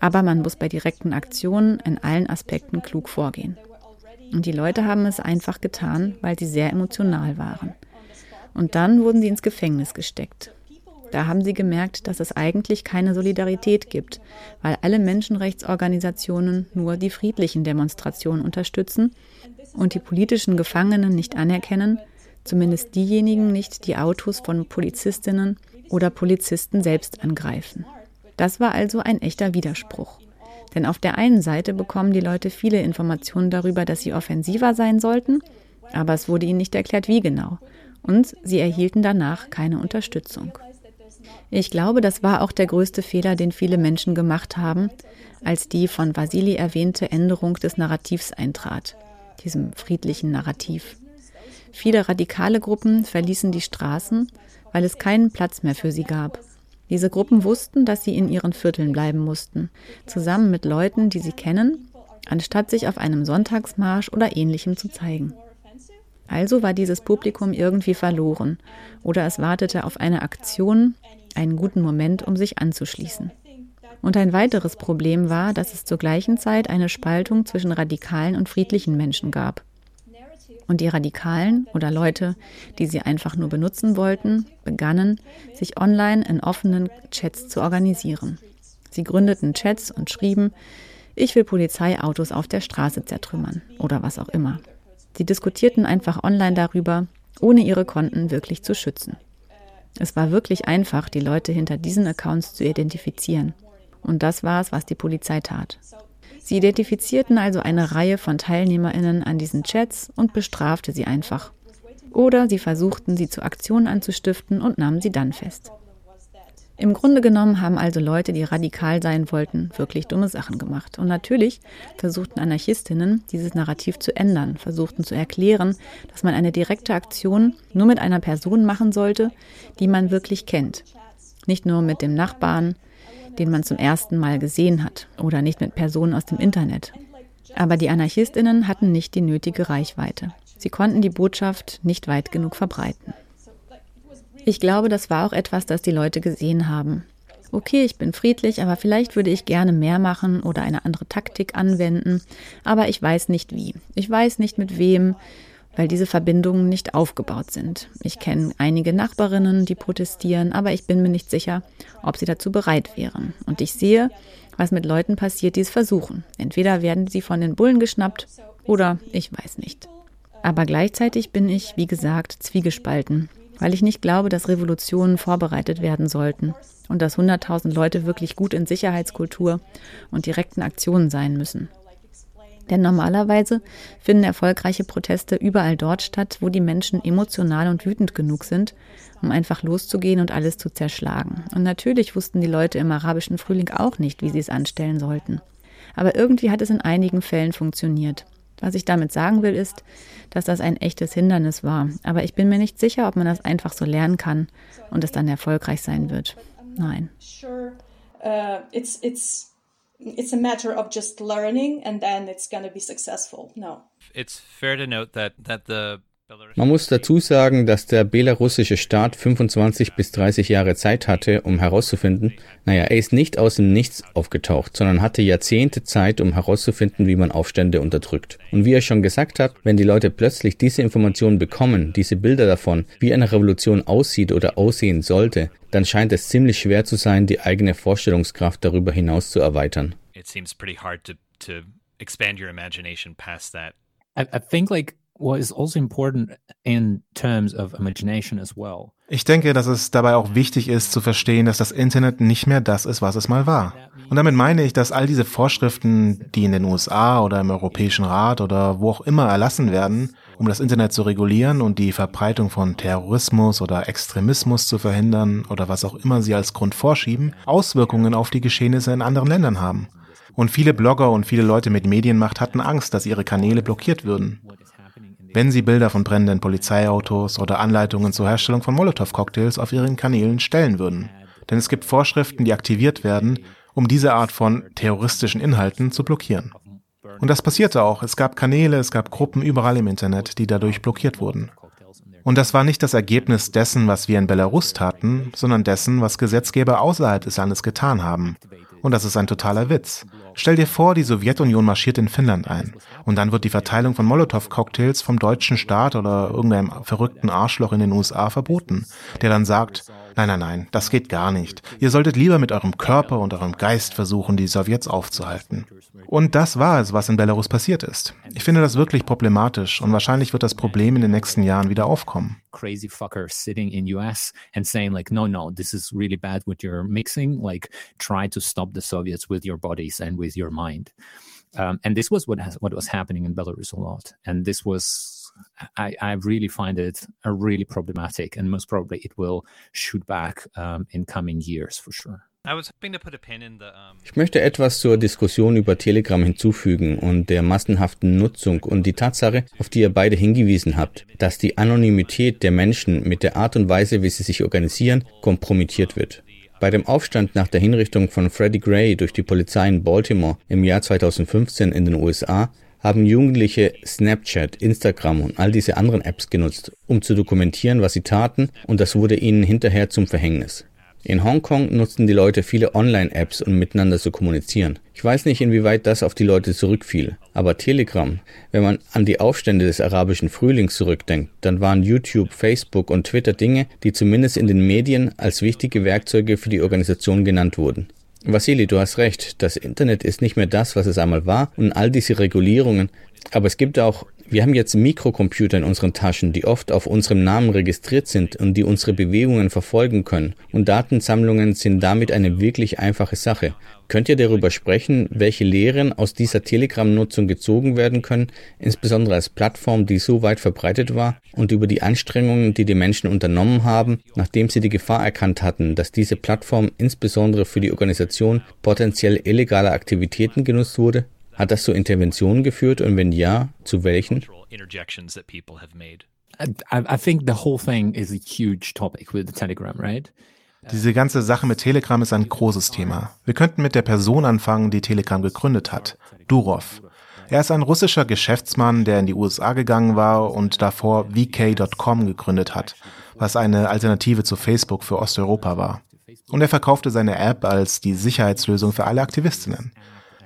aber man muss bei direkten Aktionen in allen Aspekten klug vorgehen. Und die Leute haben es einfach getan, weil sie sehr emotional waren. Und dann wurden sie ins Gefängnis gesteckt. Da haben sie gemerkt, dass es eigentlich keine Solidarität gibt, weil alle Menschenrechtsorganisationen nur die friedlichen Demonstrationen unterstützen und die politischen Gefangenen nicht anerkennen, zumindest diejenigen nicht, die Autos von Polizistinnen oder Polizisten selbst angreifen. Das war also ein echter Widerspruch. Denn auf der einen Seite bekommen die Leute viele Informationen darüber, dass sie offensiver sein sollten, aber es wurde ihnen nicht erklärt, wie genau. Und sie erhielten danach keine Unterstützung. Ich glaube, das war auch der größte Fehler, den viele Menschen gemacht haben, als die von Vasili erwähnte Änderung des Narrativs eintrat, diesem friedlichen Narrativ. Viele radikale Gruppen verließen die Straßen, weil es keinen Platz mehr für sie gab. Diese Gruppen wussten, dass sie in ihren Vierteln bleiben mussten, zusammen mit Leuten, die sie kennen, anstatt sich auf einem Sonntagsmarsch oder ähnlichem zu zeigen. Also war dieses Publikum irgendwie verloren oder es wartete auf eine Aktion, einen guten Moment, um sich anzuschließen. Und ein weiteres Problem war, dass es zur gleichen Zeit eine Spaltung zwischen radikalen und friedlichen Menschen gab. Und die Radikalen oder Leute, die sie einfach nur benutzen wollten, begannen, sich online in offenen Chats zu organisieren. Sie gründeten Chats und schrieben, ich will Polizeiautos auf der Straße zertrümmern oder was auch immer. Sie diskutierten einfach online darüber, ohne ihre Konten wirklich zu schützen. Es war wirklich einfach, die Leute hinter diesen Accounts zu identifizieren. Und das war es, was die Polizei tat. Sie identifizierten also eine Reihe von Teilnehmerinnen an diesen Chats und bestrafte sie einfach. Oder sie versuchten, sie zu Aktionen anzustiften und nahmen sie dann fest. Im Grunde genommen haben also Leute, die radikal sein wollten, wirklich dumme Sachen gemacht. Und natürlich versuchten Anarchistinnen, dieses Narrativ zu ändern, versuchten zu erklären, dass man eine direkte Aktion nur mit einer Person machen sollte, die man wirklich kennt. Nicht nur mit dem Nachbarn, den man zum ersten Mal gesehen hat, oder nicht mit Personen aus dem Internet. Aber die Anarchistinnen hatten nicht die nötige Reichweite. Sie konnten die Botschaft nicht weit genug verbreiten. Ich glaube, das war auch etwas, das die Leute gesehen haben. Okay, ich bin friedlich, aber vielleicht würde ich gerne mehr machen oder eine andere Taktik anwenden, aber ich weiß nicht wie. Ich weiß nicht mit wem, weil diese Verbindungen nicht aufgebaut sind. Ich kenne einige Nachbarinnen, die protestieren, aber ich bin mir nicht sicher, ob sie dazu bereit wären. Und ich sehe, was mit Leuten passiert, die es versuchen. Entweder werden sie von den Bullen geschnappt oder ich weiß nicht. Aber gleichzeitig bin ich, wie gesagt, zwiegespalten weil ich nicht glaube, dass Revolutionen vorbereitet werden sollten und dass 100.000 Leute wirklich gut in Sicherheitskultur und direkten Aktionen sein müssen. Denn normalerweise finden erfolgreiche Proteste überall dort statt, wo die Menschen emotional und wütend genug sind, um einfach loszugehen und alles zu zerschlagen. Und natürlich wussten die Leute im arabischen Frühling auch nicht, wie sie es anstellen sollten. Aber irgendwie hat es in einigen Fällen funktioniert. Was ich damit sagen will, ist, dass das ein echtes Hindernis war. Aber ich bin mir nicht sicher, ob man das einfach so lernen kann und es dann erfolgreich sein wird. Nein. Uh, it's, it's, it's a matter of just learning and then it's going to be successful. No. It's fair to note that, that the man muss dazu sagen, dass der belarussische Staat 25 bis 30 Jahre Zeit hatte, um herauszufinden, naja, er ist nicht aus dem Nichts aufgetaucht, sondern hatte Jahrzehnte Zeit, um herauszufinden, wie man Aufstände unterdrückt. Und wie er schon gesagt hat, wenn die Leute plötzlich diese Informationen bekommen, diese Bilder davon, wie eine Revolution aussieht oder aussehen sollte, dann scheint es ziemlich schwer zu sein, die eigene Vorstellungskraft darüber hinaus zu erweitern. It seems pretty hard to, to expand your imagination past that. I, I think like what is also important in terms of imagination as well. Ich denke, dass es dabei auch wichtig ist zu verstehen, dass das Internet nicht mehr das ist, was es mal war. Und damit meine ich, dass all diese Vorschriften, die in den USA oder im Europäischen Rat oder wo auch immer erlassen werden, um das Internet zu regulieren und die Verbreitung von Terrorismus oder Extremismus zu verhindern oder was auch immer sie als Grund vorschieben, Auswirkungen auf die Geschehnisse in anderen Ländern haben. Und viele Blogger und viele Leute mit Medienmacht hatten Angst, dass ihre Kanäle blockiert würden wenn sie Bilder von brennenden Polizeiautos oder Anleitungen zur Herstellung von Molotow-Cocktails auf ihren Kanälen stellen würden. denn es gibt Vorschriften, die aktiviert werden, um diese Art von terroristischen Inhalten zu blockieren. Und das passierte auch. Es gab Kanäle, es gab Gruppen überall im Internet, die dadurch blockiert wurden. Und das war nicht das Ergebnis dessen, was wir in Belarus taten, sondern dessen, was Gesetzgeber außerhalb des Landes getan haben. Und das ist ein totaler Witz. Stell dir vor, die Sowjetunion marschiert in Finnland ein. Und dann wird die Verteilung von Molotow-Cocktails vom deutschen Staat oder irgendeinem verrückten Arschloch in den USA verboten, der dann sagt, nein, nein, nein, das geht gar nicht. Ihr solltet lieber mit eurem Körper und eurem Geist versuchen, die Sowjets aufzuhalten. Und das war es, was in Belarus passiert ist. Ich finde das wirklich problematisch und wahrscheinlich wird das Problem in den nächsten Jahren wieder aufkommen. Crazy fuckers sitting in US and saying like, no, no, this is really bad what you're mixing. Like, try to stop the Soviets with your bodies and with your mind. Um, and this was what has, what was happening in Belarus a lot. And this was I, I, really find it a really problematic, and most probably it will shoot back um, in coming years for sure. Ich möchte etwas zur Diskussion über Telegram hinzufügen und der massenhaften Nutzung und die Tatsache, auf die ihr beide hingewiesen habt, dass die Anonymität der Menschen mit der Art und Weise, wie sie sich organisieren, kompromittiert wird. Bei dem Aufstand nach der Hinrichtung von Freddie Gray durch die Polizei in Baltimore im Jahr 2015 in den USA haben Jugendliche Snapchat, Instagram und all diese anderen Apps genutzt, um zu dokumentieren, was sie taten, und das wurde ihnen hinterher zum Verhängnis. In Hongkong nutzten die Leute viele Online-Apps, um miteinander zu kommunizieren. Ich weiß nicht, inwieweit das auf die Leute zurückfiel, aber Telegram, wenn man an die Aufstände des arabischen Frühlings zurückdenkt, dann waren YouTube, Facebook und Twitter Dinge, die zumindest in den Medien als wichtige Werkzeuge für die Organisation genannt wurden. Vasili, du hast recht, das Internet ist nicht mehr das, was es einmal war und all diese Regulierungen, aber es gibt auch wir haben jetzt Mikrocomputer in unseren Taschen, die oft auf unserem Namen registriert sind und die unsere Bewegungen verfolgen können. Und Datensammlungen sind damit eine wirklich einfache Sache. Könnt ihr darüber sprechen, welche Lehren aus dieser Telegram-Nutzung gezogen werden können, insbesondere als Plattform, die so weit verbreitet war, und über die Anstrengungen, die die Menschen unternommen haben, nachdem sie die Gefahr erkannt hatten, dass diese Plattform insbesondere für die Organisation potenziell illegaler Aktivitäten genutzt wurde? Hat das zu Interventionen geführt und wenn ja, zu welchen? I, think the whole thing is a huge topic with the Telegram, right? Diese ganze Sache mit Telegram ist ein großes Thema. Wir könnten mit der Person anfangen, die Telegram gegründet hat, Durov. Er ist ein russischer Geschäftsmann, der in die USA gegangen war und davor VK.com gegründet hat, was eine Alternative zu Facebook für Osteuropa war. Und er verkaufte seine App als die Sicherheitslösung für alle Aktivistinnen.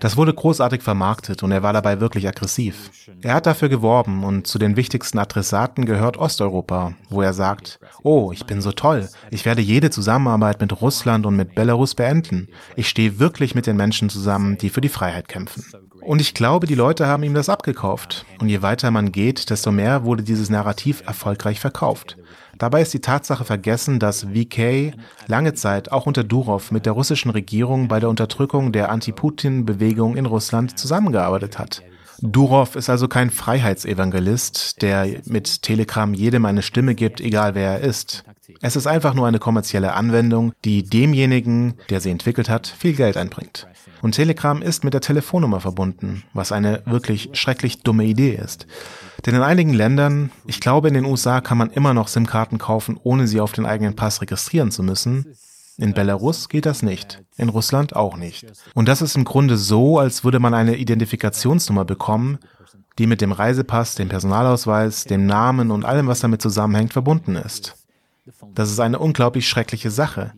Das wurde großartig vermarktet und er war dabei wirklich aggressiv. Er hat dafür geworben und zu den wichtigsten Adressaten gehört Osteuropa, wo er sagt, oh, ich bin so toll, ich werde jede Zusammenarbeit mit Russland und mit Belarus beenden. Ich stehe wirklich mit den Menschen zusammen, die für die Freiheit kämpfen. Und ich glaube, die Leute haben ihm das abgekauft. Und je weiter man geht, desto mehr wurde dieses Narrativ erfolgreich verkauft. Dabei ist die Tatsache vergessen, dass VK lange Zeit auch unter Durov mit der russischen Regierung bei der Unterdrückung der Anti-Putin-Bewegung in Russland zusammengearbeitet hat. Durov ist also kein Freiheitsevangelist, der mit Telegram jedem eine Stimme gibt, egal wer er ist. Es ist einfach nur eine kommerzielle Anwendung, die demjenigen, der sie entwickelt hat, viel Geld einbringt. Und Telegram ist mit der Telefonnummer verbunden, was eine wirklich schrecklich dumme Idee ist. Denn in einigen Ländern, ich glaube in den USA, kann man immer noch SIM-Karten kaufen, ohne sie auf den eigenen Pass registrieren zu müssen. In Belarus geht das nicht. In Russland auch nicht. Und das ist im Grunde so, als würde man eine Identifikationsnummer bekommen, die mit dem Reisepass, dem Personalausweis, dem Namen und allem, was damit zusammenhängt, verbunden ist. Das ist eine unglaublich schreckliche Sache.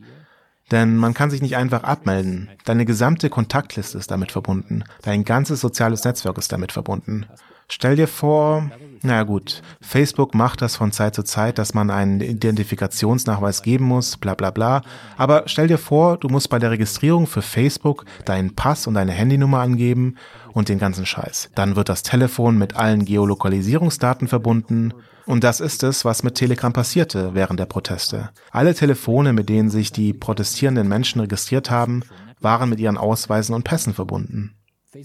Denn man kann sich nicht einfach abmelden. Deine gesamte Kontaktliste ist damit verbunden. Dein ganzes soziales Netzwerk ist damit verbunden. Stell dir vor, na gut, Facebook macht das von Zeit zu Zeit, dass man einen Identifikationsnachweis geben muss, bla bla bla. Aber stell dir vor, du musst bei der Registrierung für Facebook deinen Pass und deine Handynummer angeben und den ganzen Scheiß. Dann wird das Telefon mit allen Geolokalisierungsdaten verbunden. Und das ist es, was mit Telegram passierte während der Proteste. Alle Telefone, mit denen sich die protestierenden Menschen registriert haben, waren mit ihren Ausweisen und Pässen verbunden.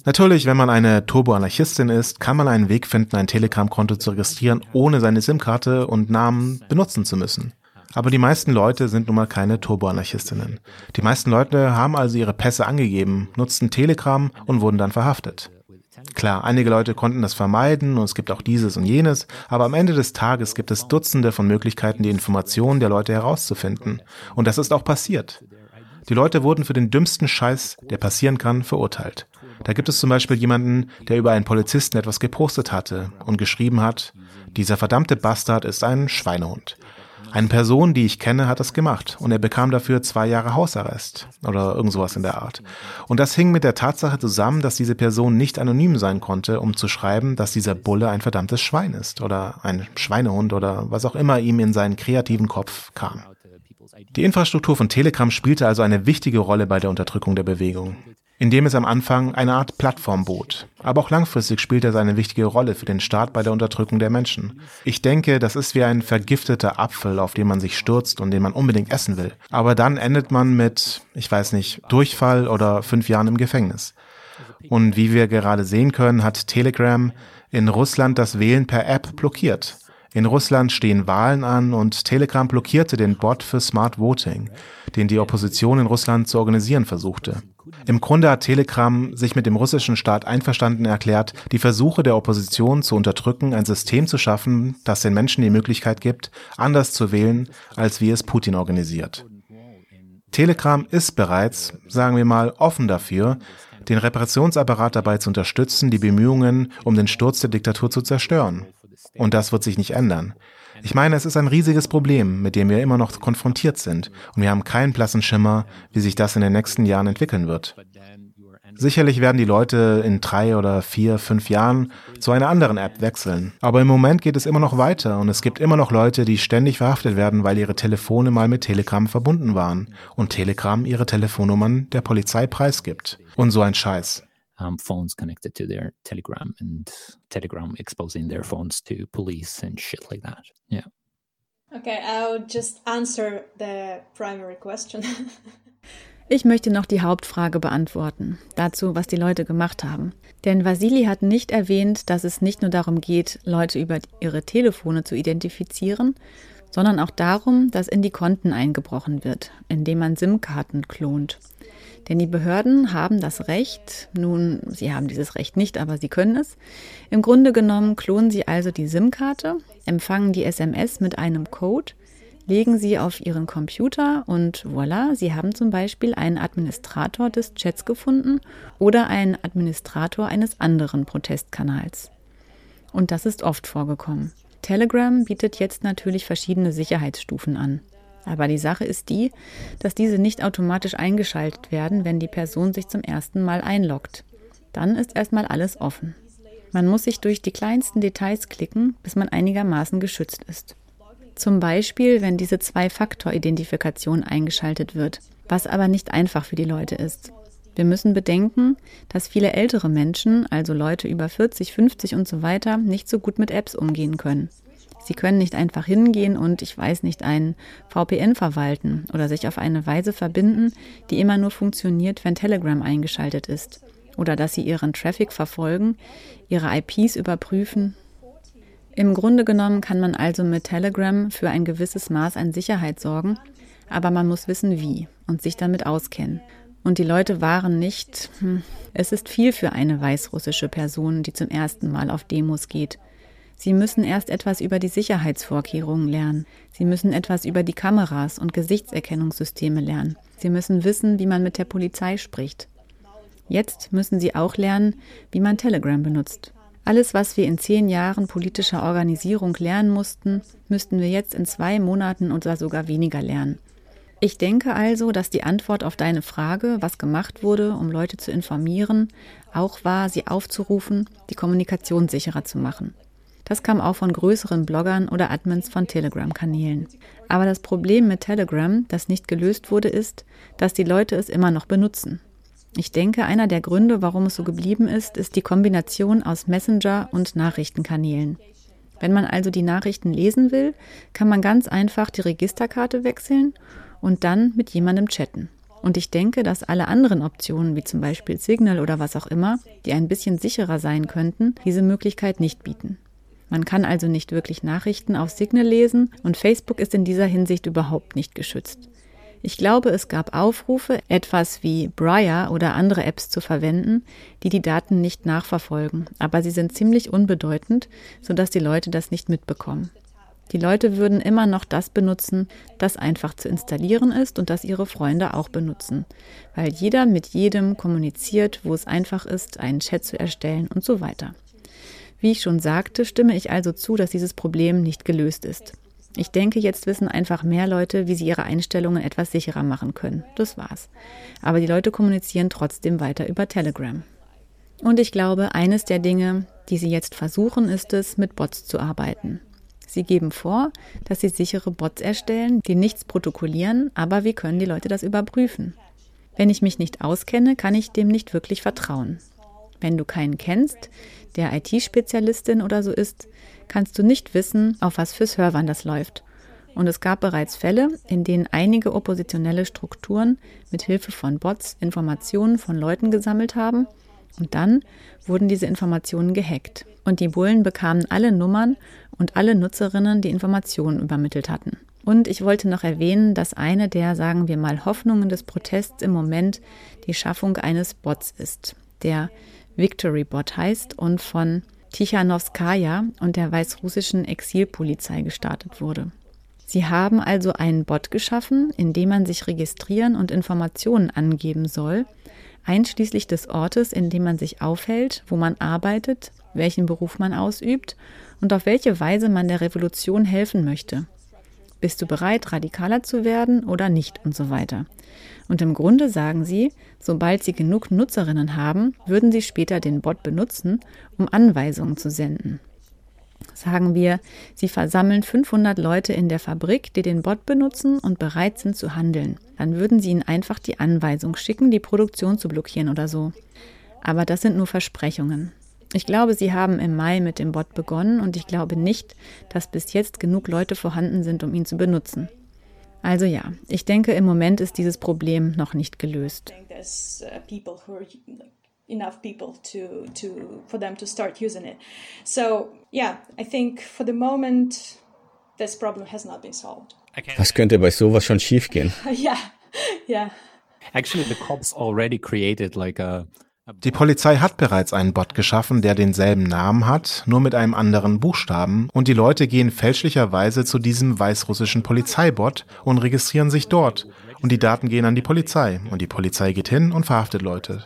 Natürlich, wenn man eine Turbo-Anarchistin ist, kann man einen Weg finden, ein Telegram-Konto zu registrieren, ohne seine SIM-Karte und Namen benutzen zu müssen. Aber die meisten Leute sind nun mal keine Turbo-Anarchistinnen. Die meisten Leute haben also ihre Pässe angegeben, nutzten Telegram und wurden dann verhaftet. Klar, einige Leute konnten das vermeiden und es gibt auch dieses und jenes, aber am Ende des Tages gibt es Dutzende von Möglichkeiten, die Informationen der Leute herauszufinden. Und das ist auch passiert. Die Leute wurden für den dümmsten Scheiß, der passieren kann, verurteilt. Da gibt es zum Beispiel jemanden, der über einen Polizisten etwas gepostet hatte und geschrieben hat, dieser verdammte Bastard ist ein Schweinehund. Eine Person, die ich kenne, hat das gemacht und er bekam dafür zwei Jahre Hausarrest oder irgend sowas in der Art. Und das hing mit der Tatsache zusammen, dass diese Person nicht anonym sein konnte, um zu schreiben, dass dieser Bulle ein verdammtes Schwein ist oder ein Schweinehund oder was auch immer ihm in seinen kreativen Kopf kam. Die Infrastruktur von Telegram spielte also eine wichtige Rolle bei der Unterdrückung der Bewegung indem es am Anfang eine Art Plattform bot. Aber auch langfristig spielt es eine wichtige Rolle für den Staat bei der Unterdrückung der Menschen. Ich denke, das ist wie ein vergifteter Apfel, auf den man sich stürzt und den man unbedingt essen will. Aber dann endet man mit, ich weiß nicht, Durchfall oder fünf Jahren im Gefängnis. Und wie wir gerade sehen können, hat Telegram in Russland das Wählen per App blockiert. In Russland stehen Wahlen an und Telegram blockierte den Bot für Smart Voting, den die Opposition in Russland zu organisieren versuchte. Im Grunde hat Telegram sich mit dem russischen Staat einverstanden erklärt, die Versuche der Opposition zu unterdrücken, ein System zu schaffen, das den Menschen die Möglichkeit gibt, anders zu wählen, als wie es Putin organisiert. Telegram ist bereits, sagen wir mal, offen dafür, den Repressionsapparat dabei zu unterstützen, die Bemühungen um den Sturz der Diktatur zu zerstören. Und das wird sich nicht ändern. Ich meine, es ist ein riesiges Problem, mit dem wir immer noch konfrontiert sind, und wir haben keinen blassen Schimmer, wie sich das in den nächsten Jahren entwickeln wird. Sicherlich werden die Leute in drei oder vier, fünf Jahren zu einer anderen App wechseln. Aber im Moment geht es immer noch weiter und es gibt immer noch Leute, die ständig verhaftet werden, weil ihre Telefone mal mit Telegram verbunden waren und Telegram ihre Telefonnummern der Polizei preisgibt. Und so ein Scheiß um, phones connected to their Telegram and Telegram exposing their phones to police and shit like that. Yeah. Okay, I'll just answer the primary question. Ich möchte noch die Hauptfrage beantworten, dazu, was die Leute gemacht haben. Denn Vasili hat nicht erwähnt, dass es nicht nur darum geht, Leute über ihre Telefone zu identifizieren, sondern auch darum, dass in die Konten eingebrochen wird, indem man SIM-Karten klont. Denn die Behörden haben das Recht, nun, sie haben dieses Recht nicht, aber sie können es. Im Grunde genommen klonen sie also die SIM-Karte, empfangen die SMS mit einem Code, legen sie auf ihren Computer und voilà, sie haben zum Beispiel einen Administrator des Chats gefunden oder einen Administrator eines anderen Protestkanals. Und das ist oft vorgekommen. Telegram bietet jetzt natürlich verschiedene Sicherheitsstufen an. Aber die Sache ist die, dass diese nicht automatisch eingeschaltet werden, wenn die Person sich zum ersten Mal einloggt. Dann ist erstmal alles offen. Man muss sich durch die kleinsten Details klicken, bis man einigermaßen geschützt ist. Zum Beispiel, wenn diese Zwei-Faktor-Identifikation eingeschaltet wird, was aber nicht einfach für die Leute ist. Wir müssen bedenken, dass viele ältere Menschen, also Leute über 40, 50 und so weiter, nicht so gut mit Apps umgehen können. Sie können nicht einfach hingehen und, ich weiß nicht, einen VPN verwalten oder sich auf eine Weise verbinden, die immer nur funktioniert, wenn Telegram eingeschaltet ist. Oder dass sie ihren Traffic verfolgen, ihre IPs überprüfen. Im Grunde genommen kann man also mit Telegram für ein gewisses Maß an Sicherheit sorgen, aber man muss wissen, wie und sich damit auskennen. Und die Leute waren nicht, hm, es ist viel für eine weißrussische Person, die zum ersten Mal auf Demos geht. Sie müssen erst etwas über die Sicherheitsvorkehrungen lernen. Sie müssen etwas über die Kameras und Gesichtserkennungssysteme lernen. Sie müssen wissen, wie man mit der Polizei spricht. Jetzt müssen Sie auch lernen, wie man Telegram benutzt. Alles, was wir in zehn Jahren politischer Organisierung lernen mussten, müssten wir jetzt in zwei Monaten oder sogar weniger lernen. Ich denke also, dass die Antwort auf deine Frage, was gemacht wurde, um Leute zu informieren, auch war, sie aufzurufen, die Kommunikation sicherer zu machen. Das kam auch von größeren Bloggern oder Admins von Telegram-Kanälen. Aber das Problem mit Telegram, das nicht gelöst wurde, ist, dass die Leute es immer noch benutzen. Ich denke, einer der Gründe, warum es so geblieben ist, ist die Kombination aus Messenger und Nachrichtenkanälen. Wenn man also die Nachrichten lesen will, kann man ganz einfach die Registerkarte wechseln und dann mit jemandem chatten. Und ich denke, dass alle anderen Optionen, wie zum Beispiel Signal oder was auch immer, die ein bisschen sicherer sein könnten, diese Möglichkeit nicht bieten. Man kann also nicht wirklich Nachrichten auf Signal lesen und Facebook ist in dieser Hinsicht überhaupt nicht geschützt. Ich glaube, es gab Aufrufe, etwas wie Briar oder andere Apps zu verwenden, die die Daten nicht nachverfolgen, aber sie sind ziemlich unbedeutend, sodass die Leute das nicht mitbekommen. Die Leute würden immer noch das benutzen, das einfach zu installieren ist und das ihre Freunde auch benutzen, weil jeder mit jedem kommuniziert, wo es einfach ist, einen Chat zu erstellen und so weiter. Wie ich schon sagte, stimme ich also zu, dass dieses Problem nicht gelöst ist. Ich denke, jetzt wissen einfach mehr Leute, wie sie ihre Einstellungen etwas sicherer machen können. Das war's. Aber die Leute kommunizieren trotzdem weiter über Telegram. Und ich glaube, eines der Dinge, die sie jetzt versuchen, ist es, mit Bots zu arbeiten. Sie geben vor, dass sie sichere Bots erstellen, die nichts protokollieren, aber wie können die Leute das überprüfen? Wenn ich mich nicht auskenne, kann ich dem nicht wirklich vertrauen. Wenn du keinen kennst, der IT-Spezialistin oder so ist, kannst du nicht wissen, auf was für Servern das läuft. Und es gab bereits Fälle, in denen einige oppositionelle Strukturen mit Hilfe von Bots Informationen von Leuten gesammelt haben und dann wurden diese Informationen gehackt. Und die Bullen bekamen alle Nummern und alle Nutzerinnen die Informationen übermittelt hatten. Und ich wollte noch erwähnen, dass eine der, sagen wir mal, Hoffnungen des Protests im Moment die Schaffung eines Bots ist, der Victory Bot heißt und von Tichanowskaja und der weißrussischen Exilpolizei gestartet wurde. Sie haben also einen Bot geschaffen, in dem man sich registrieren und Informationen angeben soll, einschließlich des Ortes, in dem man sich aufhält, wo man arbeitet, welchen Beruf man ausübt und auf welche Weise man der Revolution helfen möchte. Bist du bereit, radikaler zu werden oder nicht und so weiter. Und im Grunde sagen sie, sobald sie genug Nutzerinnen haben, würden sie später den Bot benutzen, um Anweisungen zu senden. Sagen wir, sie versammeln 500 Leute in der Fabrik, die den Bot benutzen und bereit sind zu handeln. Dann würden sie ihnen einfach die Anweisung schicken, die Produktion zu blockieren oder so. Aber das sind nur Versprechungen. Ich glaube, sie haben im Mai mit dem Bot begonnen und ich glaube nicht, dass bis jetzt genug Leute vorhanden sind, um ihn zu benutzen. Also ja, ich denke, im Moment ist dieses Problem noch nicht gelöst. enough people to to for them to start using it. So yeah, I think for the moment this problem has not been solved. Was könnte bei sowas schon schiefgehen? yeah, yeah. Actually, the cops already created like a die Polizei hat bereits einen Bot geschaffen, der denselben Namen hat, nur mit einem anderen Buchstaben, und die Leute gehen fälschlicherweise zu diesem weißrussischen Polizeibot und registrieren sich dort, und die Daten gehen an die Polizei, und die Polizei geht hin und verhaftet Leute,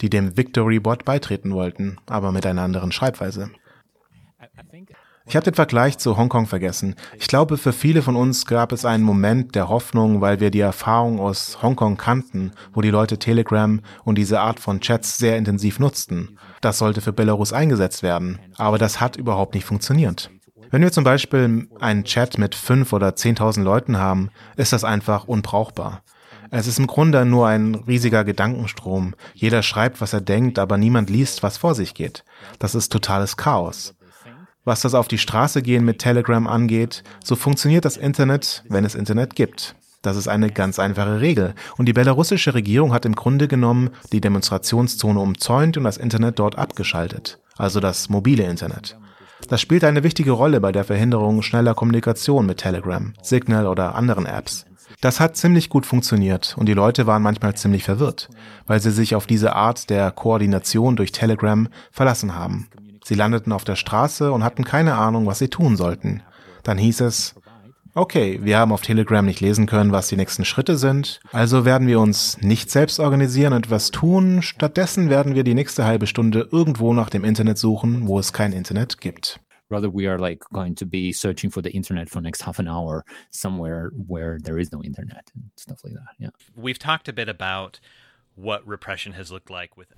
die dem Victory-Bot beitreten wollten, aber mit einer anderen Schreibweise. Ich habe den Vergleich zu Hongkong vergessen. Ich glaube, für viele von uns gab es einen Moment der Hoffnung, weil wir die Erfahrung aus Hongkong kannten, wo die Leute Telegram und diese Art von Chats sehr intensiv nutzten. Das sollte für Belarus eingesetzt werden. Aber das hat überhaupt nicht funktioniert. Wenn wir zum Beispiel einen Chat mit fünf oder zehntausend Leuten haben, ist das einfach unbrauchbar. Es ist im Grunde nur ein riesiger Gedankenstrom. Jeder schreibt, was er denkt, aber niemand liest, was vor sich geht. Das ist totales Chaos. Was das auf die Straße gehen mit Telegram angeht, so funktioniert das Internet, wenn es Internet gibt. Das ist eine ganz einfache Regel. Und die belarussische Regierung hat im Grunde genommen die Demonstrationszone umzäunt und das Internet dort abgeschaltet. Also das mobile Internet. Das spielt eine wichtige Rolle bei der Verhinderung schneller Kommunikation mit Telegram, Signal oder anderen Apps. Das hat ziemlich gut funktioniert und die Leute waren manchmal ziemlich verwirrt, weil sie sich auf diese Art der Koordination durch Telegram verlassen haben. Sie landeten auf der Straße und hatten keine Ahnung, was sie tun sollten. Dann hieß es, okay, wir haben auf Telegram nicht lesen können, was die nächsten Schritte sind, also werden wir uns nicht selbst organisieren und was tun, stattdessen werden wir die nächste halbe Stunde irgendwo nach dem Internet suchen, wo es kein Internet gibt. Rather, we are like going to be searching for the internet for next half an hour somewhere where there is no internet and stuff like that. Yeah. We've talked a bit about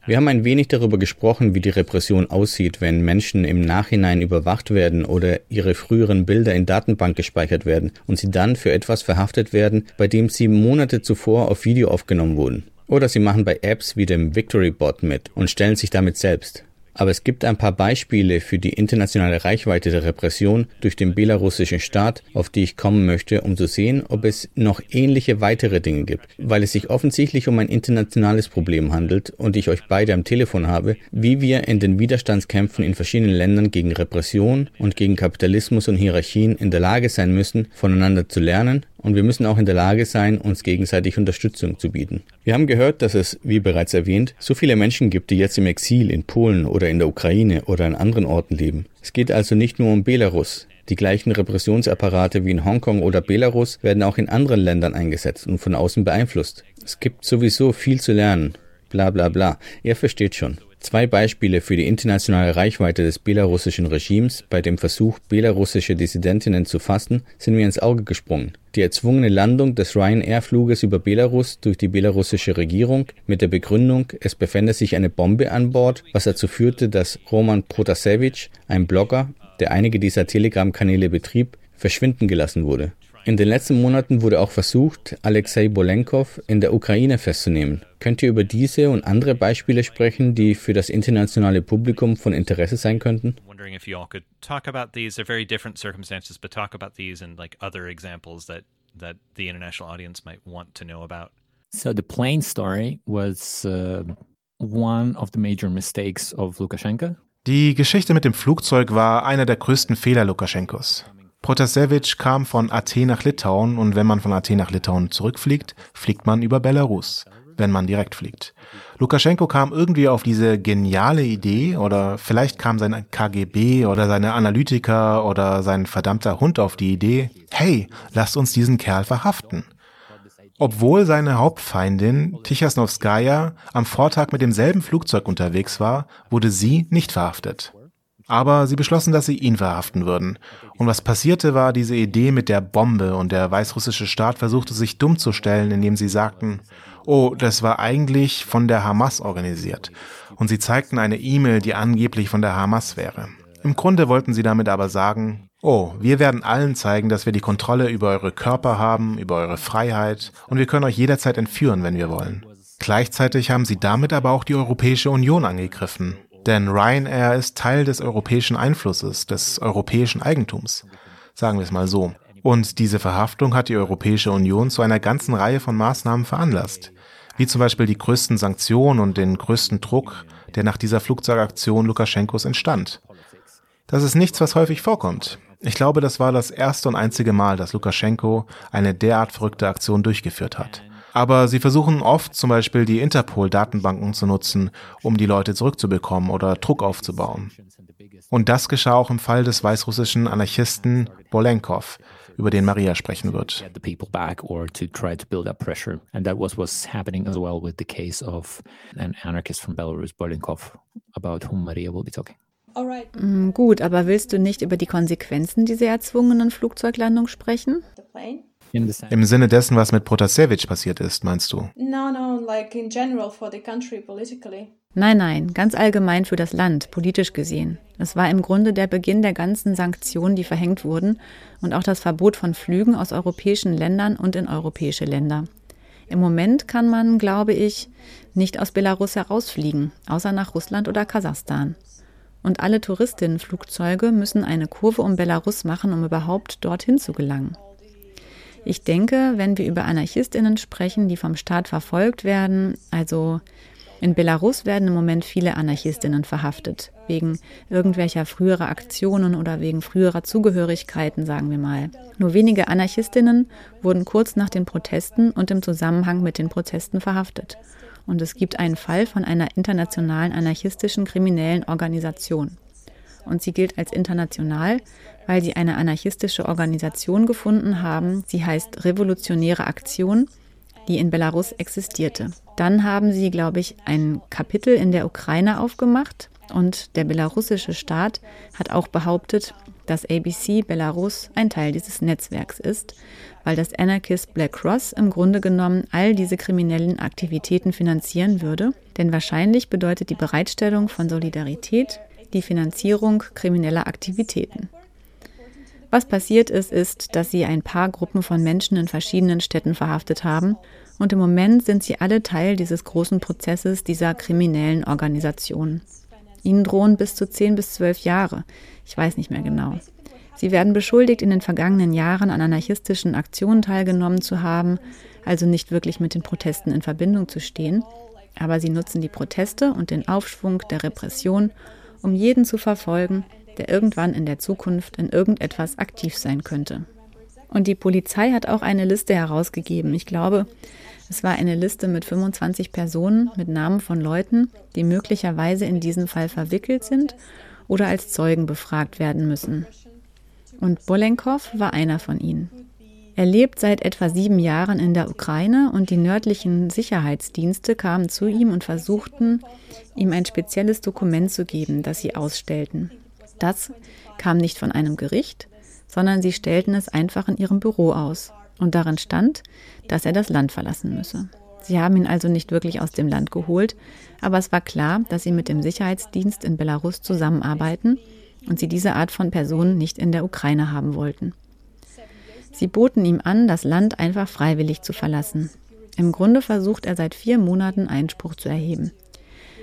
wir haben ein wenig darüber gesprochen, wie die Repression aussieht, wenn Menschen im Nachhinein überwacht werden oder ihre früheren Bilder in Datenbank gespeichert werden und sie dann für etwas verhaftet werden, bei dem sie Monate zuvor auf Video aufgenommen wurden. Oder sie machen bei Apps wie dem Victory Bot mit und stellen sich damit selbst. Aber es gibt ein paar Beispiele für die internationale Reichweite der Repression durch den belarussischen Staat, auf die ich kommen möchte, um zu sehen, ob es noch ähnliche weitere Dinge gibt. Weil es sich offensichtlich um ein internationales Problem handelt und ich euch beide am Telefon habe, wie wir in den Widerstandskämpfen in verschiedenen Ländern gegen Repression und gegen Kapitalismus und Hierarchien in der Lage sein müssen, voneinander zu lernen Und wir müssen auch in der Lage sein, uns gegenseitig Unterstützung zu bieten. Wir haben gehört, dass es, wie bereits erwähnt, so viele Menschen gibt, die jetzt im Exil in Polen oder in der Ukraine oder an anderen Orten leben. Es geht also nicht nur um Belarus. Die gleichen Repressionsapparate wie in Hongkong oder Belarus werden auch in anderen Ländern eingesetzt und von außen beeinflusst. Es gibt sowieso viel zu lernen. Bla bla bla. Ihr versteht schon. Zwei Beispiele für die internationale Reichweite des belarussischen Regimes bei dem Versuch, belarussische Dissidentinnen zu fassen, sind mir ins Auge gesprungen. Die erzwungene Landung des Ryanair-Fluges über Belarus durch die belarussische Regierung mit der Begründung, es befände sich eine Bombe an Bord, was dazu führte, dass Roman Protasevich, ein Blogger, der einige dieser Telegram-Kanäle betrieb, verschwinden gelassen wurde. In den letzten Monaten wurde auch versucht, Alexei Bolenkov in der Ukraine festzunehmen. Könnt ihr über diese und andere Beispiele sprechen, die für das internationale Publikum von Interesse sein könnten? Wondering if you all could talk about these. They're very different circumstances, but talk about these and like other examples that that the international audience might want to know about. So the plane story was uh, one of the major mistakes of Lukashenko. Die Geschichte mit dem Flugzeug war einer der größten Fehler Lukaschenkos. Protasevich kam von Athen nach Litauen und wenn man von Athen nach Litauen zurückfliegt, fliegt man über Belarus, wenn man direkt fliegt. Lukaschenko kam irgendwie auf diese geniale Idee oder vielleicht kam sein KGB oder seine Analytiker oder sein verdammter Hund auf die Idee, hey, lasst uns diesen Kerl verhaften. Obwohl seine Hauptfeindin Tichasnovskaya am Vortag mit demselben Flugzeug unterwegs war, wurde sie nicht verhaftet. Aber sie beschlossen, dass sie ihn verhaften würden. Und was passierte, war diese Idee mit der Bombe und der weißrussische Staat versuchte sich dumm zu stellen, indem sie sagten, oh, das war eigentlich von der Hamas organisiert. Und sie zeigten eine E-Mail, die angeblich von der Hamas wäre. Im Grunde wollten sie damit aber sagen, oh, wir werden allen zeigen, dass wir die Kontrolle über eure Körper haben, über eure Freiheit und wir können euch jederzeit entführen, wenn wir wollen. Gleichzeitig haben sie damit aber auch die Europäische Union angegriffen. Denn Ryanair ist Teil des europäischen Einflusses, des europäischen Eigentums. Sagen wir es mal so. Und diese Verhaftung hat die Europäische Union zu einer ganzen Reihe von Maßnahmen veranlasst. Wie zum Beispiel die größten Sanktionen und den größten Druck, der nach dieser Flugzeugaktion Lukaschenkos entstand. Das ist nichts, was häufig vorkommt. Ich glaube, das war das erste und einzige Mal, dass Lukaschenko eine derart verrückte Aktion durchgeführt hat. Aber sie versuchen oft zum Beispiel die Interpol-Datenbanken zu nutzen, um die Leute zurückzubekommen oder Druck aufzubauen. Und das geschah auch im Fall des weißrussischen Anarchisten Bolenkov, über den Maria sprechen wird. Mm, gut, aber willst du nicht über die Konsequenzen dieser erzwungenen Flugzeuglandung sprechen? Im Sinne dessen, was mit Protasevich passiert ist, meinst du? Nein, nein, ganz allgemein für das Land, politisch gesehen. Es war im Grunde der Beginn der ganzen Sanktionen, die verhängt wurden und auch das Verbot von Flügen aus europäischen Ländern und in europäische Länder. Im Moment kann man, glaube ich, nicht aus Belarus herausfliegen, außer nach Russland oder Kasachstan. Und alle Touristinnenflugzeuge müssen eine Kurve um Belarus machen, um überhaupt dorthin zu gelangen. Ich denke, wenn wir über Anarchistinnen sprechen, die vom Staat verfolgt werden, also in Belarus werden im Moment viele Anarchistinnen verhaftet, wegen irgendwelcher früherer Aktionen oder wegen früherer Zugehörigkeiten, sagen wir mal. Nur wenige Anarchistinnen wurden kurz nach den Protesten und im Zusammenhang mit den Protesten verhaftet. Und es gibt einen Fall von einer internationalen anarchistischen kriminellen Organisation. Und sie gilt als international, weil sie eine anarchistische Organisation gefunden haben. Sie heißt Revolutionäre Aktion, die in Belarus existierte. Dann haben sie, glaube ich, ein Kapitel in der Ukraine aufgemacht und der belarussische Staat hat auch behauptet, dass ABC Belarus ein Teil dieses Netzwerks ist, weil das Anarchist Black Cross im Grunde genommen all diese kriminellen Aktivitäten finanzieren würde. Denn wahrscheinlich bedeutet die Bereitstellung von Solidarität die Finanzierung krimineller Aktivitäten. Was passiert ist, ist, dass sie ein paar Gruppen von Menschen in verschiedenen Städten verhaftet haben und im Moment sind sie alle Teil dieses großen Prozesses dieser kriminellen Organisation. Ihnen drohen bis zu 10 bis 12 Jahre. Ich weiß nicht mehr genau. Sie werden beschuldigt, in den vergangenen Jahren an anarchistischen Aktionen teilgenommen zu haben, also nicht wirklich mit den Protesten in Verbindung zu stehen. Aber sie nutzen die Proteste und den Aufschwung der Repression, um jeden zu verfolgen, der irgendwann in der Zukunft in irgendetwas aktiv sein könnte. Und die Polizei hat auch eine Liste herausgegeben. Ich glaube, es war eine Liste mit 25 Personen mit Namen von Leuten, die möglicherweise in diesen Fall verwickelt sind oder als Zeugen befragt werden müssen. Und Bolenkov war einer von ihnen. Er lebt seit etwa sieben Jahren in der Ukraine und die nördlichen Sicherheitsdienste kamen zu ihm und versuchten, ihm ein spezielles Dokument zu geben, das sie ausstellten. Das kam nicht von einem Gericht, sondern sie stellten es einfach in ihrem Büro aus. Und darin stand, dass er das Land verlassen müsse. Sie haben ihn also nicht wirklich aus dem Land geholt, aber es war klar, dass sie mit dem Sicherheitsdienst in Belarus zusammenarbeiten und sie diese Art von Personen nicht in der Ukraine haben wollten. Sie boten ihm an, das Land einfach freiwillig zu verlassen. Im Grunde versucht er seit vier Monaten Einspruch zu erheben.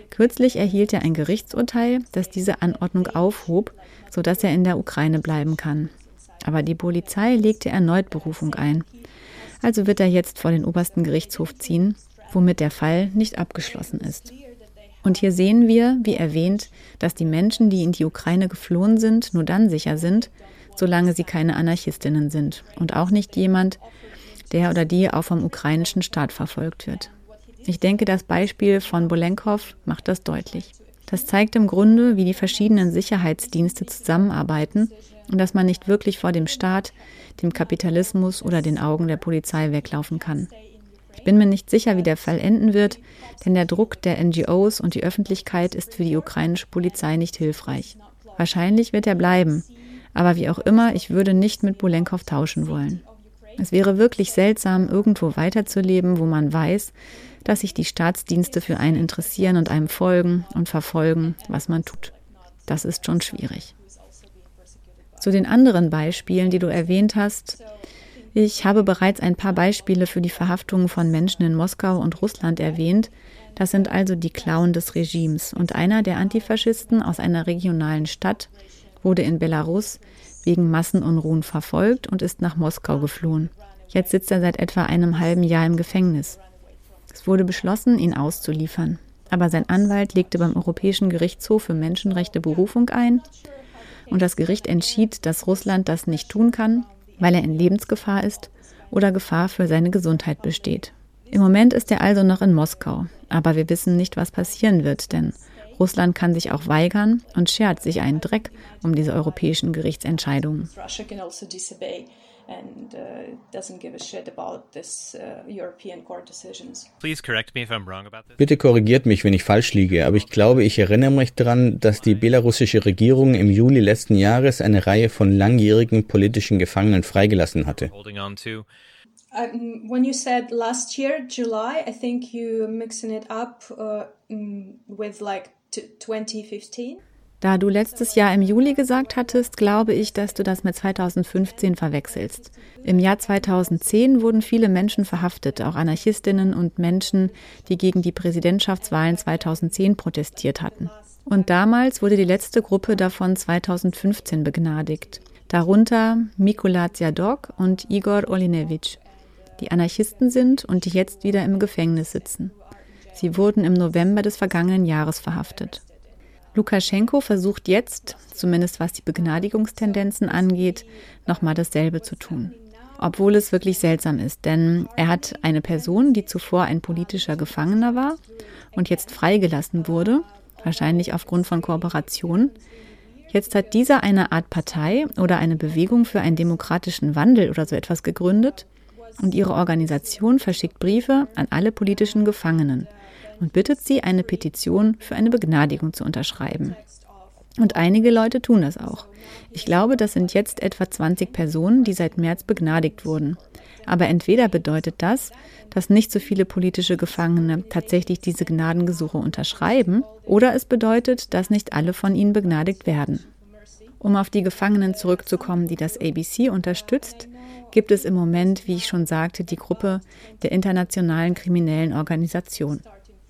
Kürzlich erhielt er ein Gerichtsurteil, das diese Anordnung aufhob, sodass er in der Ukraine bleiben kann. Aber die Polizei legte erneut Berufung ein. Also wird er jetzt vor den obersten Gerichtshof ziehen, womit der Fall nicht abgeschlossen ist. Und hier sehen wir, wie erwähnt, dass die Menschen, die in die Ukraine geflohen sind, nur dann sicher sind, solange sie keine Anarchistinnen sind und auch nicht jemand, der oder die auch vom ukrainischen Staat verfolgt wird. Ich denke, das Beispiel von Bolenkov macht das deutlich. Das zeigt im Grunde, wie die verschiedenen Sicherheitsdienste zusammenarbeiten und dass man nicht wirklich vor dem Staat, dem Kapitalismus oder den Augen der Polizei weglaufen kann. Ich bin mir nicht sicher, wie der Fall enden wird, denn der Druck der NGOs und die Öffentlichkeit ist für die ukrainische Polizei nicht hilfreich. Wahrscheinlich wird er bleiben, aber wie auch immer, ich würde nicht mit Bolenkov tauschen wollen. Es wäre wirklich seltsam, irgendwo weiterzuleben, wo man weiß, dass sich die Staatsdienste für einen interessieren und einem folgen und verfolgen, was man tut. Das ist schon schwierig. Zu den anderen Beispielen, die du erwähnt hast. Ich habe bereits ein paar Beispiele für die Verhaftungen von Menschen in Moskau und Russland erwähnt. Das sind also die Klauen des Regimes. Und einer der Antifaschisten aus einer regionalen Stadt wurde in Belarus wegen Massenunruhen verfolgt und ist nach Moskau geflohen. Jetzt sitzt er seit etwa einem halben Jahr im Gefängnis. Es wurde beschlossen, ihn auszuliefern. Aber sein Anwalt legte beim Europäischen Gerichtshof für Menschenrechte Berufung ein und das Gericht entschied, dass Russland das nicht tun kann, weil er in Lebensgefahr ist oder Gefahr für seine Gesundheit besteht. Im Moment ist er also noch in Moskau, aber wir wissen nicht, was passieren wird, denn Russland kann sich auch weigern und schert sich einen Dreck um diese europäischen Gerichtsentscheidungen. Also and uh, doesn't give a shit about this uh, European court decisions. Please correct me if I'm wrong about this. Bitte korrigiert mich, wenn ich falsch liege, aber ich glaube, ich erinnere mich daran, dass die belarussische Regierung im Juli letzten Jahres eine Reihe von langjährigen politischen Gefangenen freigelassen hatte. Um, when you said last year, July, I think you mixing it up uh, mm, with like 2015. Da du letztes Jahr im Juli gesagt hattest, glaube ich, dass du das mit 2015 verwechselst. Im Jahr 2010 wurden viele Menschen verhaftet, auch Anarchistinnen und Menschen, die gegen die Präsidentschaftswahlen 2010 protestiert hatten. Und damals wurde die letzte Gruppe davon 2015 begnadigt. Darunter Mikola Zjadok und Igor Olinevich, die Anarchisten sind und die jetzt wieder im Gefängnis sitzen. Sie wurden im November des vergangenen Jahres verhaftet. Lukaschenko versucht jetzt, zumindest was die Begnadigungstendenzen angeht, nochmal dasselbe zu tun. Obwohl es wirklich seltsam ist, denn er hat eine Person, die zuvor ein politischer Gefangener war und jetzt freigelassen wurde, wahrscheinlich aufgrund von Kooperation. Jetzt hat dieser eine Art Partei oder eine Bewegung für einen demokratischen Wandel oder so etwas gegründet und ihre Organisation verschickt Briefe an alle politischen Gefangenen und bittet sie, eine Petition für eine Begnadigung zu unterschreiben. Und einige Leute tun das auch. Ich glaube, das sind jetzt etwa 20 Personen, die seit März begnadigt wurden. Aber entweder bedeutet das, dass nicht so viele politische Gefangene tatsächlich diese Gnadengesuche unterschreiben, oder es bedeutet, dass nicht alle von ihnen begnadigt werden. Um auf die Gefangenen zurückzukommen, die das ABC unterstützt, gibt es im Moment, wie ich schon sagte, die Gruppe der internationalen kriminellen Organisation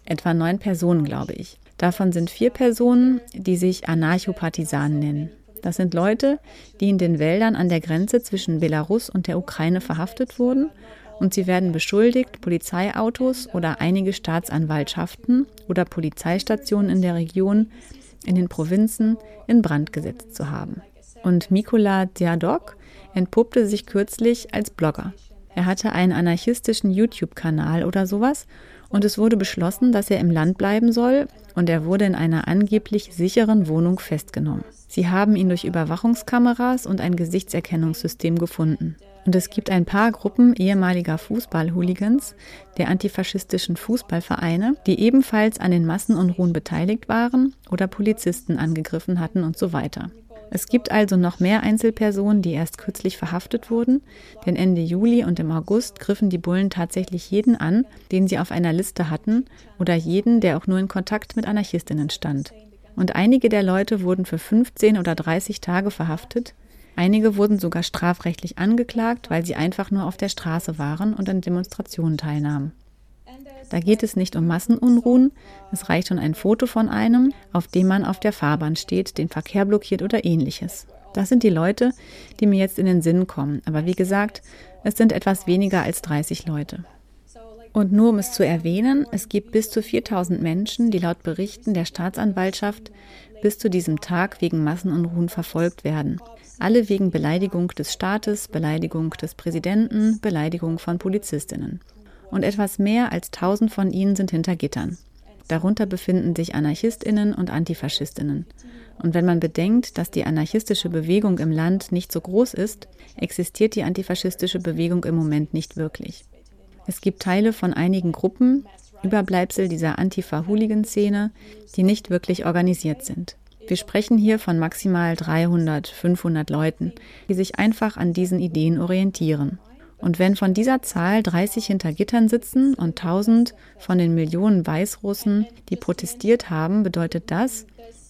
etwa neun Personen, glaube ich. Davon sind vier Personen, die sich Anarchopartisanen nennen. Das sind Leute, die in den Wäldern an der Grenze zwischen Belarus und der Ukraine verhaftet wurden und sie werden beschuldigt, Polizeiautos oder einige Staatsanwaltschaften oder Polizeistationen in der Region in den Provinzen in Brand gesetzt zu haben. Und Mikola Diadok entpuppte sich kürzlich als Blogger. Er hatte einen anarchistischen YouTube-Kanal oder sowas und es wurde beschlossen, dass er im Land bleiben soll und er wurde in einer angeblich sicheren Wohnung festgenommen. Sie haben ihn durch Überwachungskameras und ein Gesichtserkennungssystem gefunden. Und es gibt ein paar Gruppen ehemaliger Fußball-Hooligans der antifaschistischen Fußballvereine, die ebenfalls an den Massenunruhen beteiligt waren oder Polizisten angegriffen hatten und so weiter. Es gibt also noch mehr Einzelpersonen, die erst kürzlich verhaftet wurden, denn Ende Juli und im August griffen die Bullen tatsächlich jeden an, den sie auf einer Liste hatten oder jeden, der auch nur in Kontakt mit Anarchistinnen stand. Und einige der Leute wurden für 15 oder 30 Tage verhaftet, einige wurden sogar strafrechtlich angeklagt, weil sie einfach nur auf der Straße waren und an Demonstrationen teilnahmen. Da geht es nicht um Massenunruhen, es reicht schon ein Foto von einem, auf dem man auf der Fahrbahn steht, den Verkehr blockiert oder ähnliches. Das sind die Leute, die mir jetzt in den Sinn kommen. Aber wie gesagt, es sind etwas weniger als 30 Leute. Und nur um es zu erwähnen, es gibt bis zu 4000 Menschen, die laut Berichten der Staatsanwaltschaft bis zu diesem Tag wegen Massenunruhen verfolgt werden. Alle wegen Beleidigung des Staates, Beleidigung des Präsidenten, Beleidigung von Polizistinnen und etwas mehr als 1000 von ihnen sind hinter Gittern. Darunter befinden sich Anarchistinnen und Antifaschistinnen. Und wenn man bedenkt, dass die anarchistische Bewegung im Land nicht so groß ist, existiert die antifaschistische Bewegung im Moment nicht wirklich. Es gibt Teile von einigen Gruppen, Überbleibsel dieser Antifa-Hooligan-Szene, die nicht wirklich organisiert sind. Wir sprechen hier von maximal 300, 500 Leuten, die sich einfach an diesen Ideen orientieren. Und wenn von dieser Zahl 30 hinter Gittern sitzen und 1000 von den Millionen Weißrussen, die protestiert haben, bedeutet das,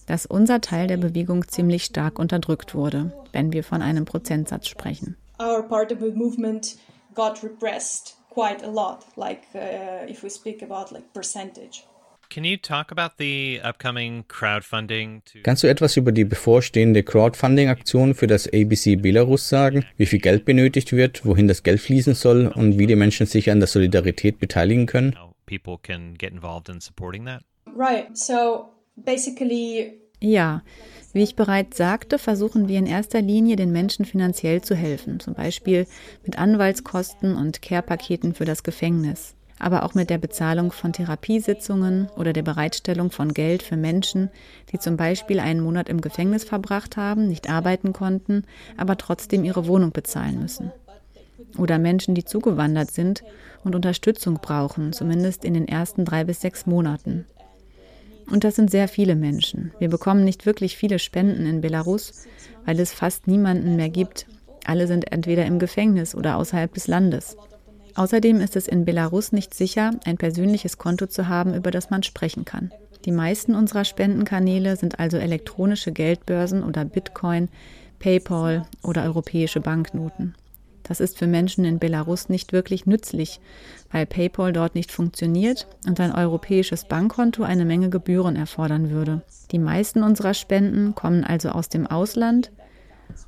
dass unser Teil der Bewegung ziemlich stark unterdrückt wurde, wenn wir von einem Prozentsatz sprechen. Our part of the movement got repressed quite a lot, like uh, if we speak about like percentage. Kannst du etwas über die bevorstehende Crowdfunding-Aktion für das ABC Belarus sagen? Wie viel Geld benötigt wird, wohin das Geld fließen soll und wie die Menschen sich an der Solidarität beteiligen können? Right. So basically ja, wie ich bereits sagte, versuchen wir in erster Linie den Menschen finanziell zu helfen, zum Beispiel mit Anwaltskosten und Care-Paketen für das Gefängnis aber auch mit der Bezahlung von Therapiesitzungen oder der Bereitstellung von Geld für Menschen, die zum Beispiel einen Monat im Gefängnis verbracht haben, nicht arbeiten konnten, aber trotzdem ihre Wohnung bezahlen müssen. Oder Menschen, die zugewandert sind und Unterstützung brauchen, zumindest in den ersten drei bis sechs Monaten. Und das sind sehr viele Menschen. Wir bekommen nicht wirklich viele Spenden in Belarus, weil es fast niemanden mehr gibt. Alle sind entweder im Gefängnis oder außerhalb des Landes. Außerdem ist es in Belarus nicht sicher, ein persönliches Konto zu haben, über das man sprechen kann. Die meisten unserer Spendenkanäle sind also elektronische Geldbörsen oder Bitcoin, PayPal oder europäische Banknoten. Das ist für Menschen in Belarus nicht wirklich nützlich, weil PayPal dort nicht funktioniert und ein europäisches Bankkonto eine Menge Gebühren erfordern würde. Die meisten unserer Spenden kommen also aus dem Ausland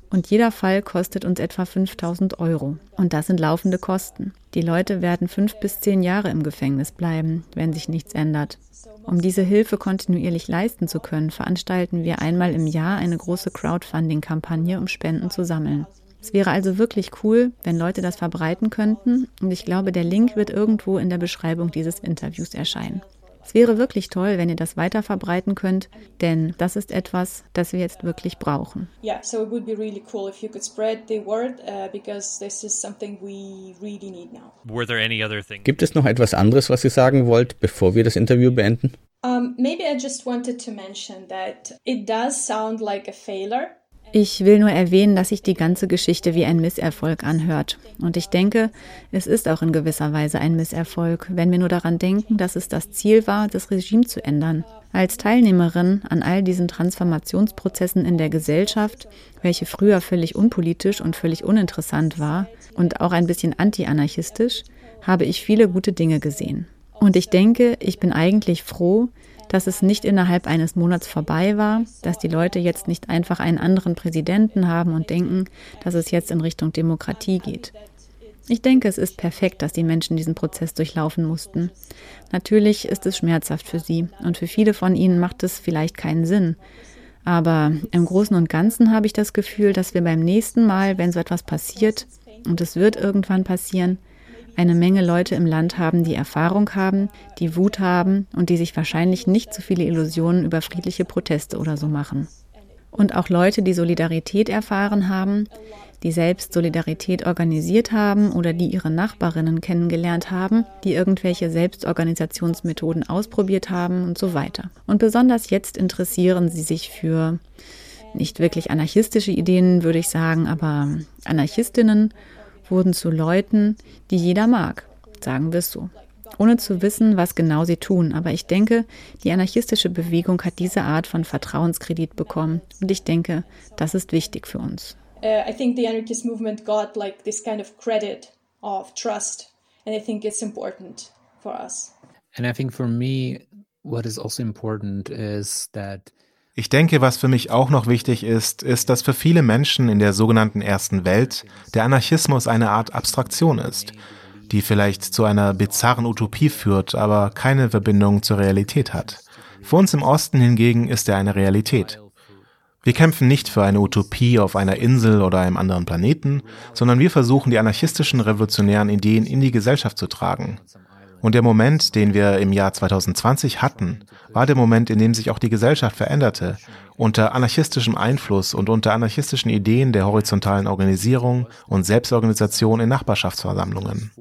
und jeder Fall kostet uns etwa 5000 Euro. Und das sind laufende Kosten. Die Leute werden fünf bis zehn Jahre im Gefängnis bleiben, wenn sich nichts ändert. Um diese Hilfe kontinuierlich leisten zu können, veranstalten wir einmal im Jahr eine große Crowdfunding-Kampagne, um Spenden zu sammeln. Es wäre also wirklich cool, wenn Leute das verbreiten könnten und ich glaube, der Link wird irgendwo in der Beschreibung dieses Interviews erscheinen. Es wäre wirklich toll, wenn ihr das weiter verbreiten könnt, denn das ist etwas, das wir jetzt wirklich brauchen. Yeah, so it would be really cool if you could spread the word uh, because this is something we really need now. Were there any other things? Gibt es noch etwas anderes, was ihr sagen wollt, bevor wir das Interview beenden? Um, maybe I just wanted to mention that it does sound like a failure. Ich will nur erwähnen, dass sich die ganze Geschichte wie ein Misserfolg anhört. Und ich denke, es ist auch in gewisser Weise ein Misserfolg, wenn wir nur daran denken, dass es das Ziel war, das Regime zu ändern. Als Teilnehmerin an all diesen Transformationsprozessen in der Gesellschaft, welche früher völlig unpolitisch und völlig uninteressant war und auch ein bisschen anti-anarchistisch, habe ich viele gute Dinge gesehen. Und ich denke, ich bin eigentlich froh, dass es nicht innerhalb eines Monats vorbei war, dass die Leute jetzt nicht einfach einen anderen Präsidenten haben und denken, dass es jetzt in Richtung Demokratie geht. Ich denke, es ist perfekt, dass die Menschen diesen Prozess durchlaufen mussten. Natürlich ist es schmerzhaft für sie und für viele von ihnen macht es vielleicht keinen Sinn. Aber im Großen und Ganzen habe ich das Gefühl, dass wir beim nächsten Mal, wenn so etwas passiert, und es wird irgendwann passieren, eine Menge Leute im Land haben, die Erfahrung haben, die Wut haben und die sich wahrscheinlich nicht so viele Illusionen über friedliche Proteste oder so machen. Und auch Leute, die Solidarität erfahren haben, die selbst Solidarität organisiert haben oder die ihre Nachbarinnen kennengelernt haben, die irgendwelche Selbstorganisationsmethoden ausprobiert haben und so weiter. Und besonders jetzt interessieren sie sich für nicht wirklich anarchistische Ideen, würde ich sagen, aber Anarchistinnen wurden zu Leuten, die jeder mag, sagen wir es so ohne zu wissen, was genau sie tun. Aber ich denke, die anarchistische Bewegung hat diese Art von Vertrauenskredit bekommen. Und ich denke, das ist wichtig für uns. Uh, I think the anarchist movement got like this kind of credit of trust. And I think it's important for us. And I think for me, what is also important is that ich denke, was für mich auch noch wichtig ist, ist, dass für viele Menschen in der sogenannten ersten Welt der Anarchismus eine Art Abstraktion ist die vielleicht zu einer bizarren Utopie führt, aber keine Verbindung zur Realität hat. Für uns im Osten hingegen ist er eine Realität. Wir kämpfen nicht für eine Utopie auf einer Insel oder einem anderen Planeten, sondern wir versuchen die anarchistischen revolutionären Ideen in die Gesellschaft zu tragen. Und der Moment, den wir im Jahr 2020 hatten, war der Moment, in dem sich auch die Gesellschaft veränderte, unter anarchistischem Einfluss und unter anarchistischen Ideen der horizontalen Organisierung und Selbstorganisation in Nachbarschaftsversammlungen.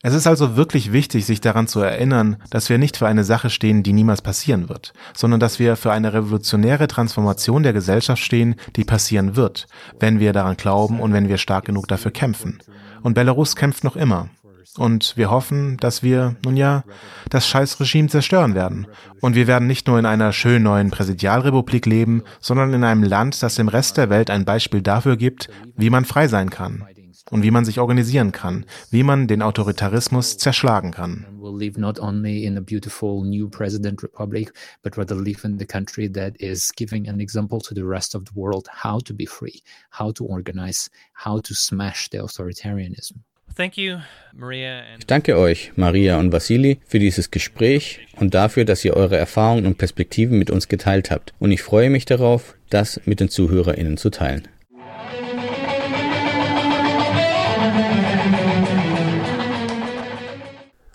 Es ist also wirklich wichtig, sich daran zu erinnern, dass wir nicht für eine Sache stehen, die niemals passieren wird, sondern dass wir für eine revolutionäre Transformation der Gesellschaft stehen, die passieren wird, wenn wir daran glauben und wenn wir stark genug dafür kämpfen. Und Belarus kämpft noch immer. Und wir hoffen, dass wir, nun ja, das Scheißregime zerstören werden. Und wir werden nicht nur in einer schönen neuen Präsidialrepublik leben, sondern in einem Land, das dem Rest der Welt ein Beispiel dafür gibt, wie man frei sein kann und wie man sich organisieren kann, wie man den Autoritarismus zerschlagen kann. Ich danke euch, Maria und Vasili, für dieses Gespräch und dafür, dass ihr eure Erfahrungen und Perspektiven mit uns geteilt habt. Und ich freue mich darauf, das mit den ZuhörerInnen zu teilen.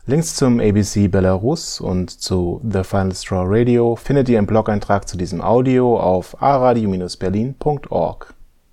Links zum ABC Belarus und zu The Final Straw Radio findet ihr im Blog-Eintrag zu diesem Audio auf aradio-berlin.org.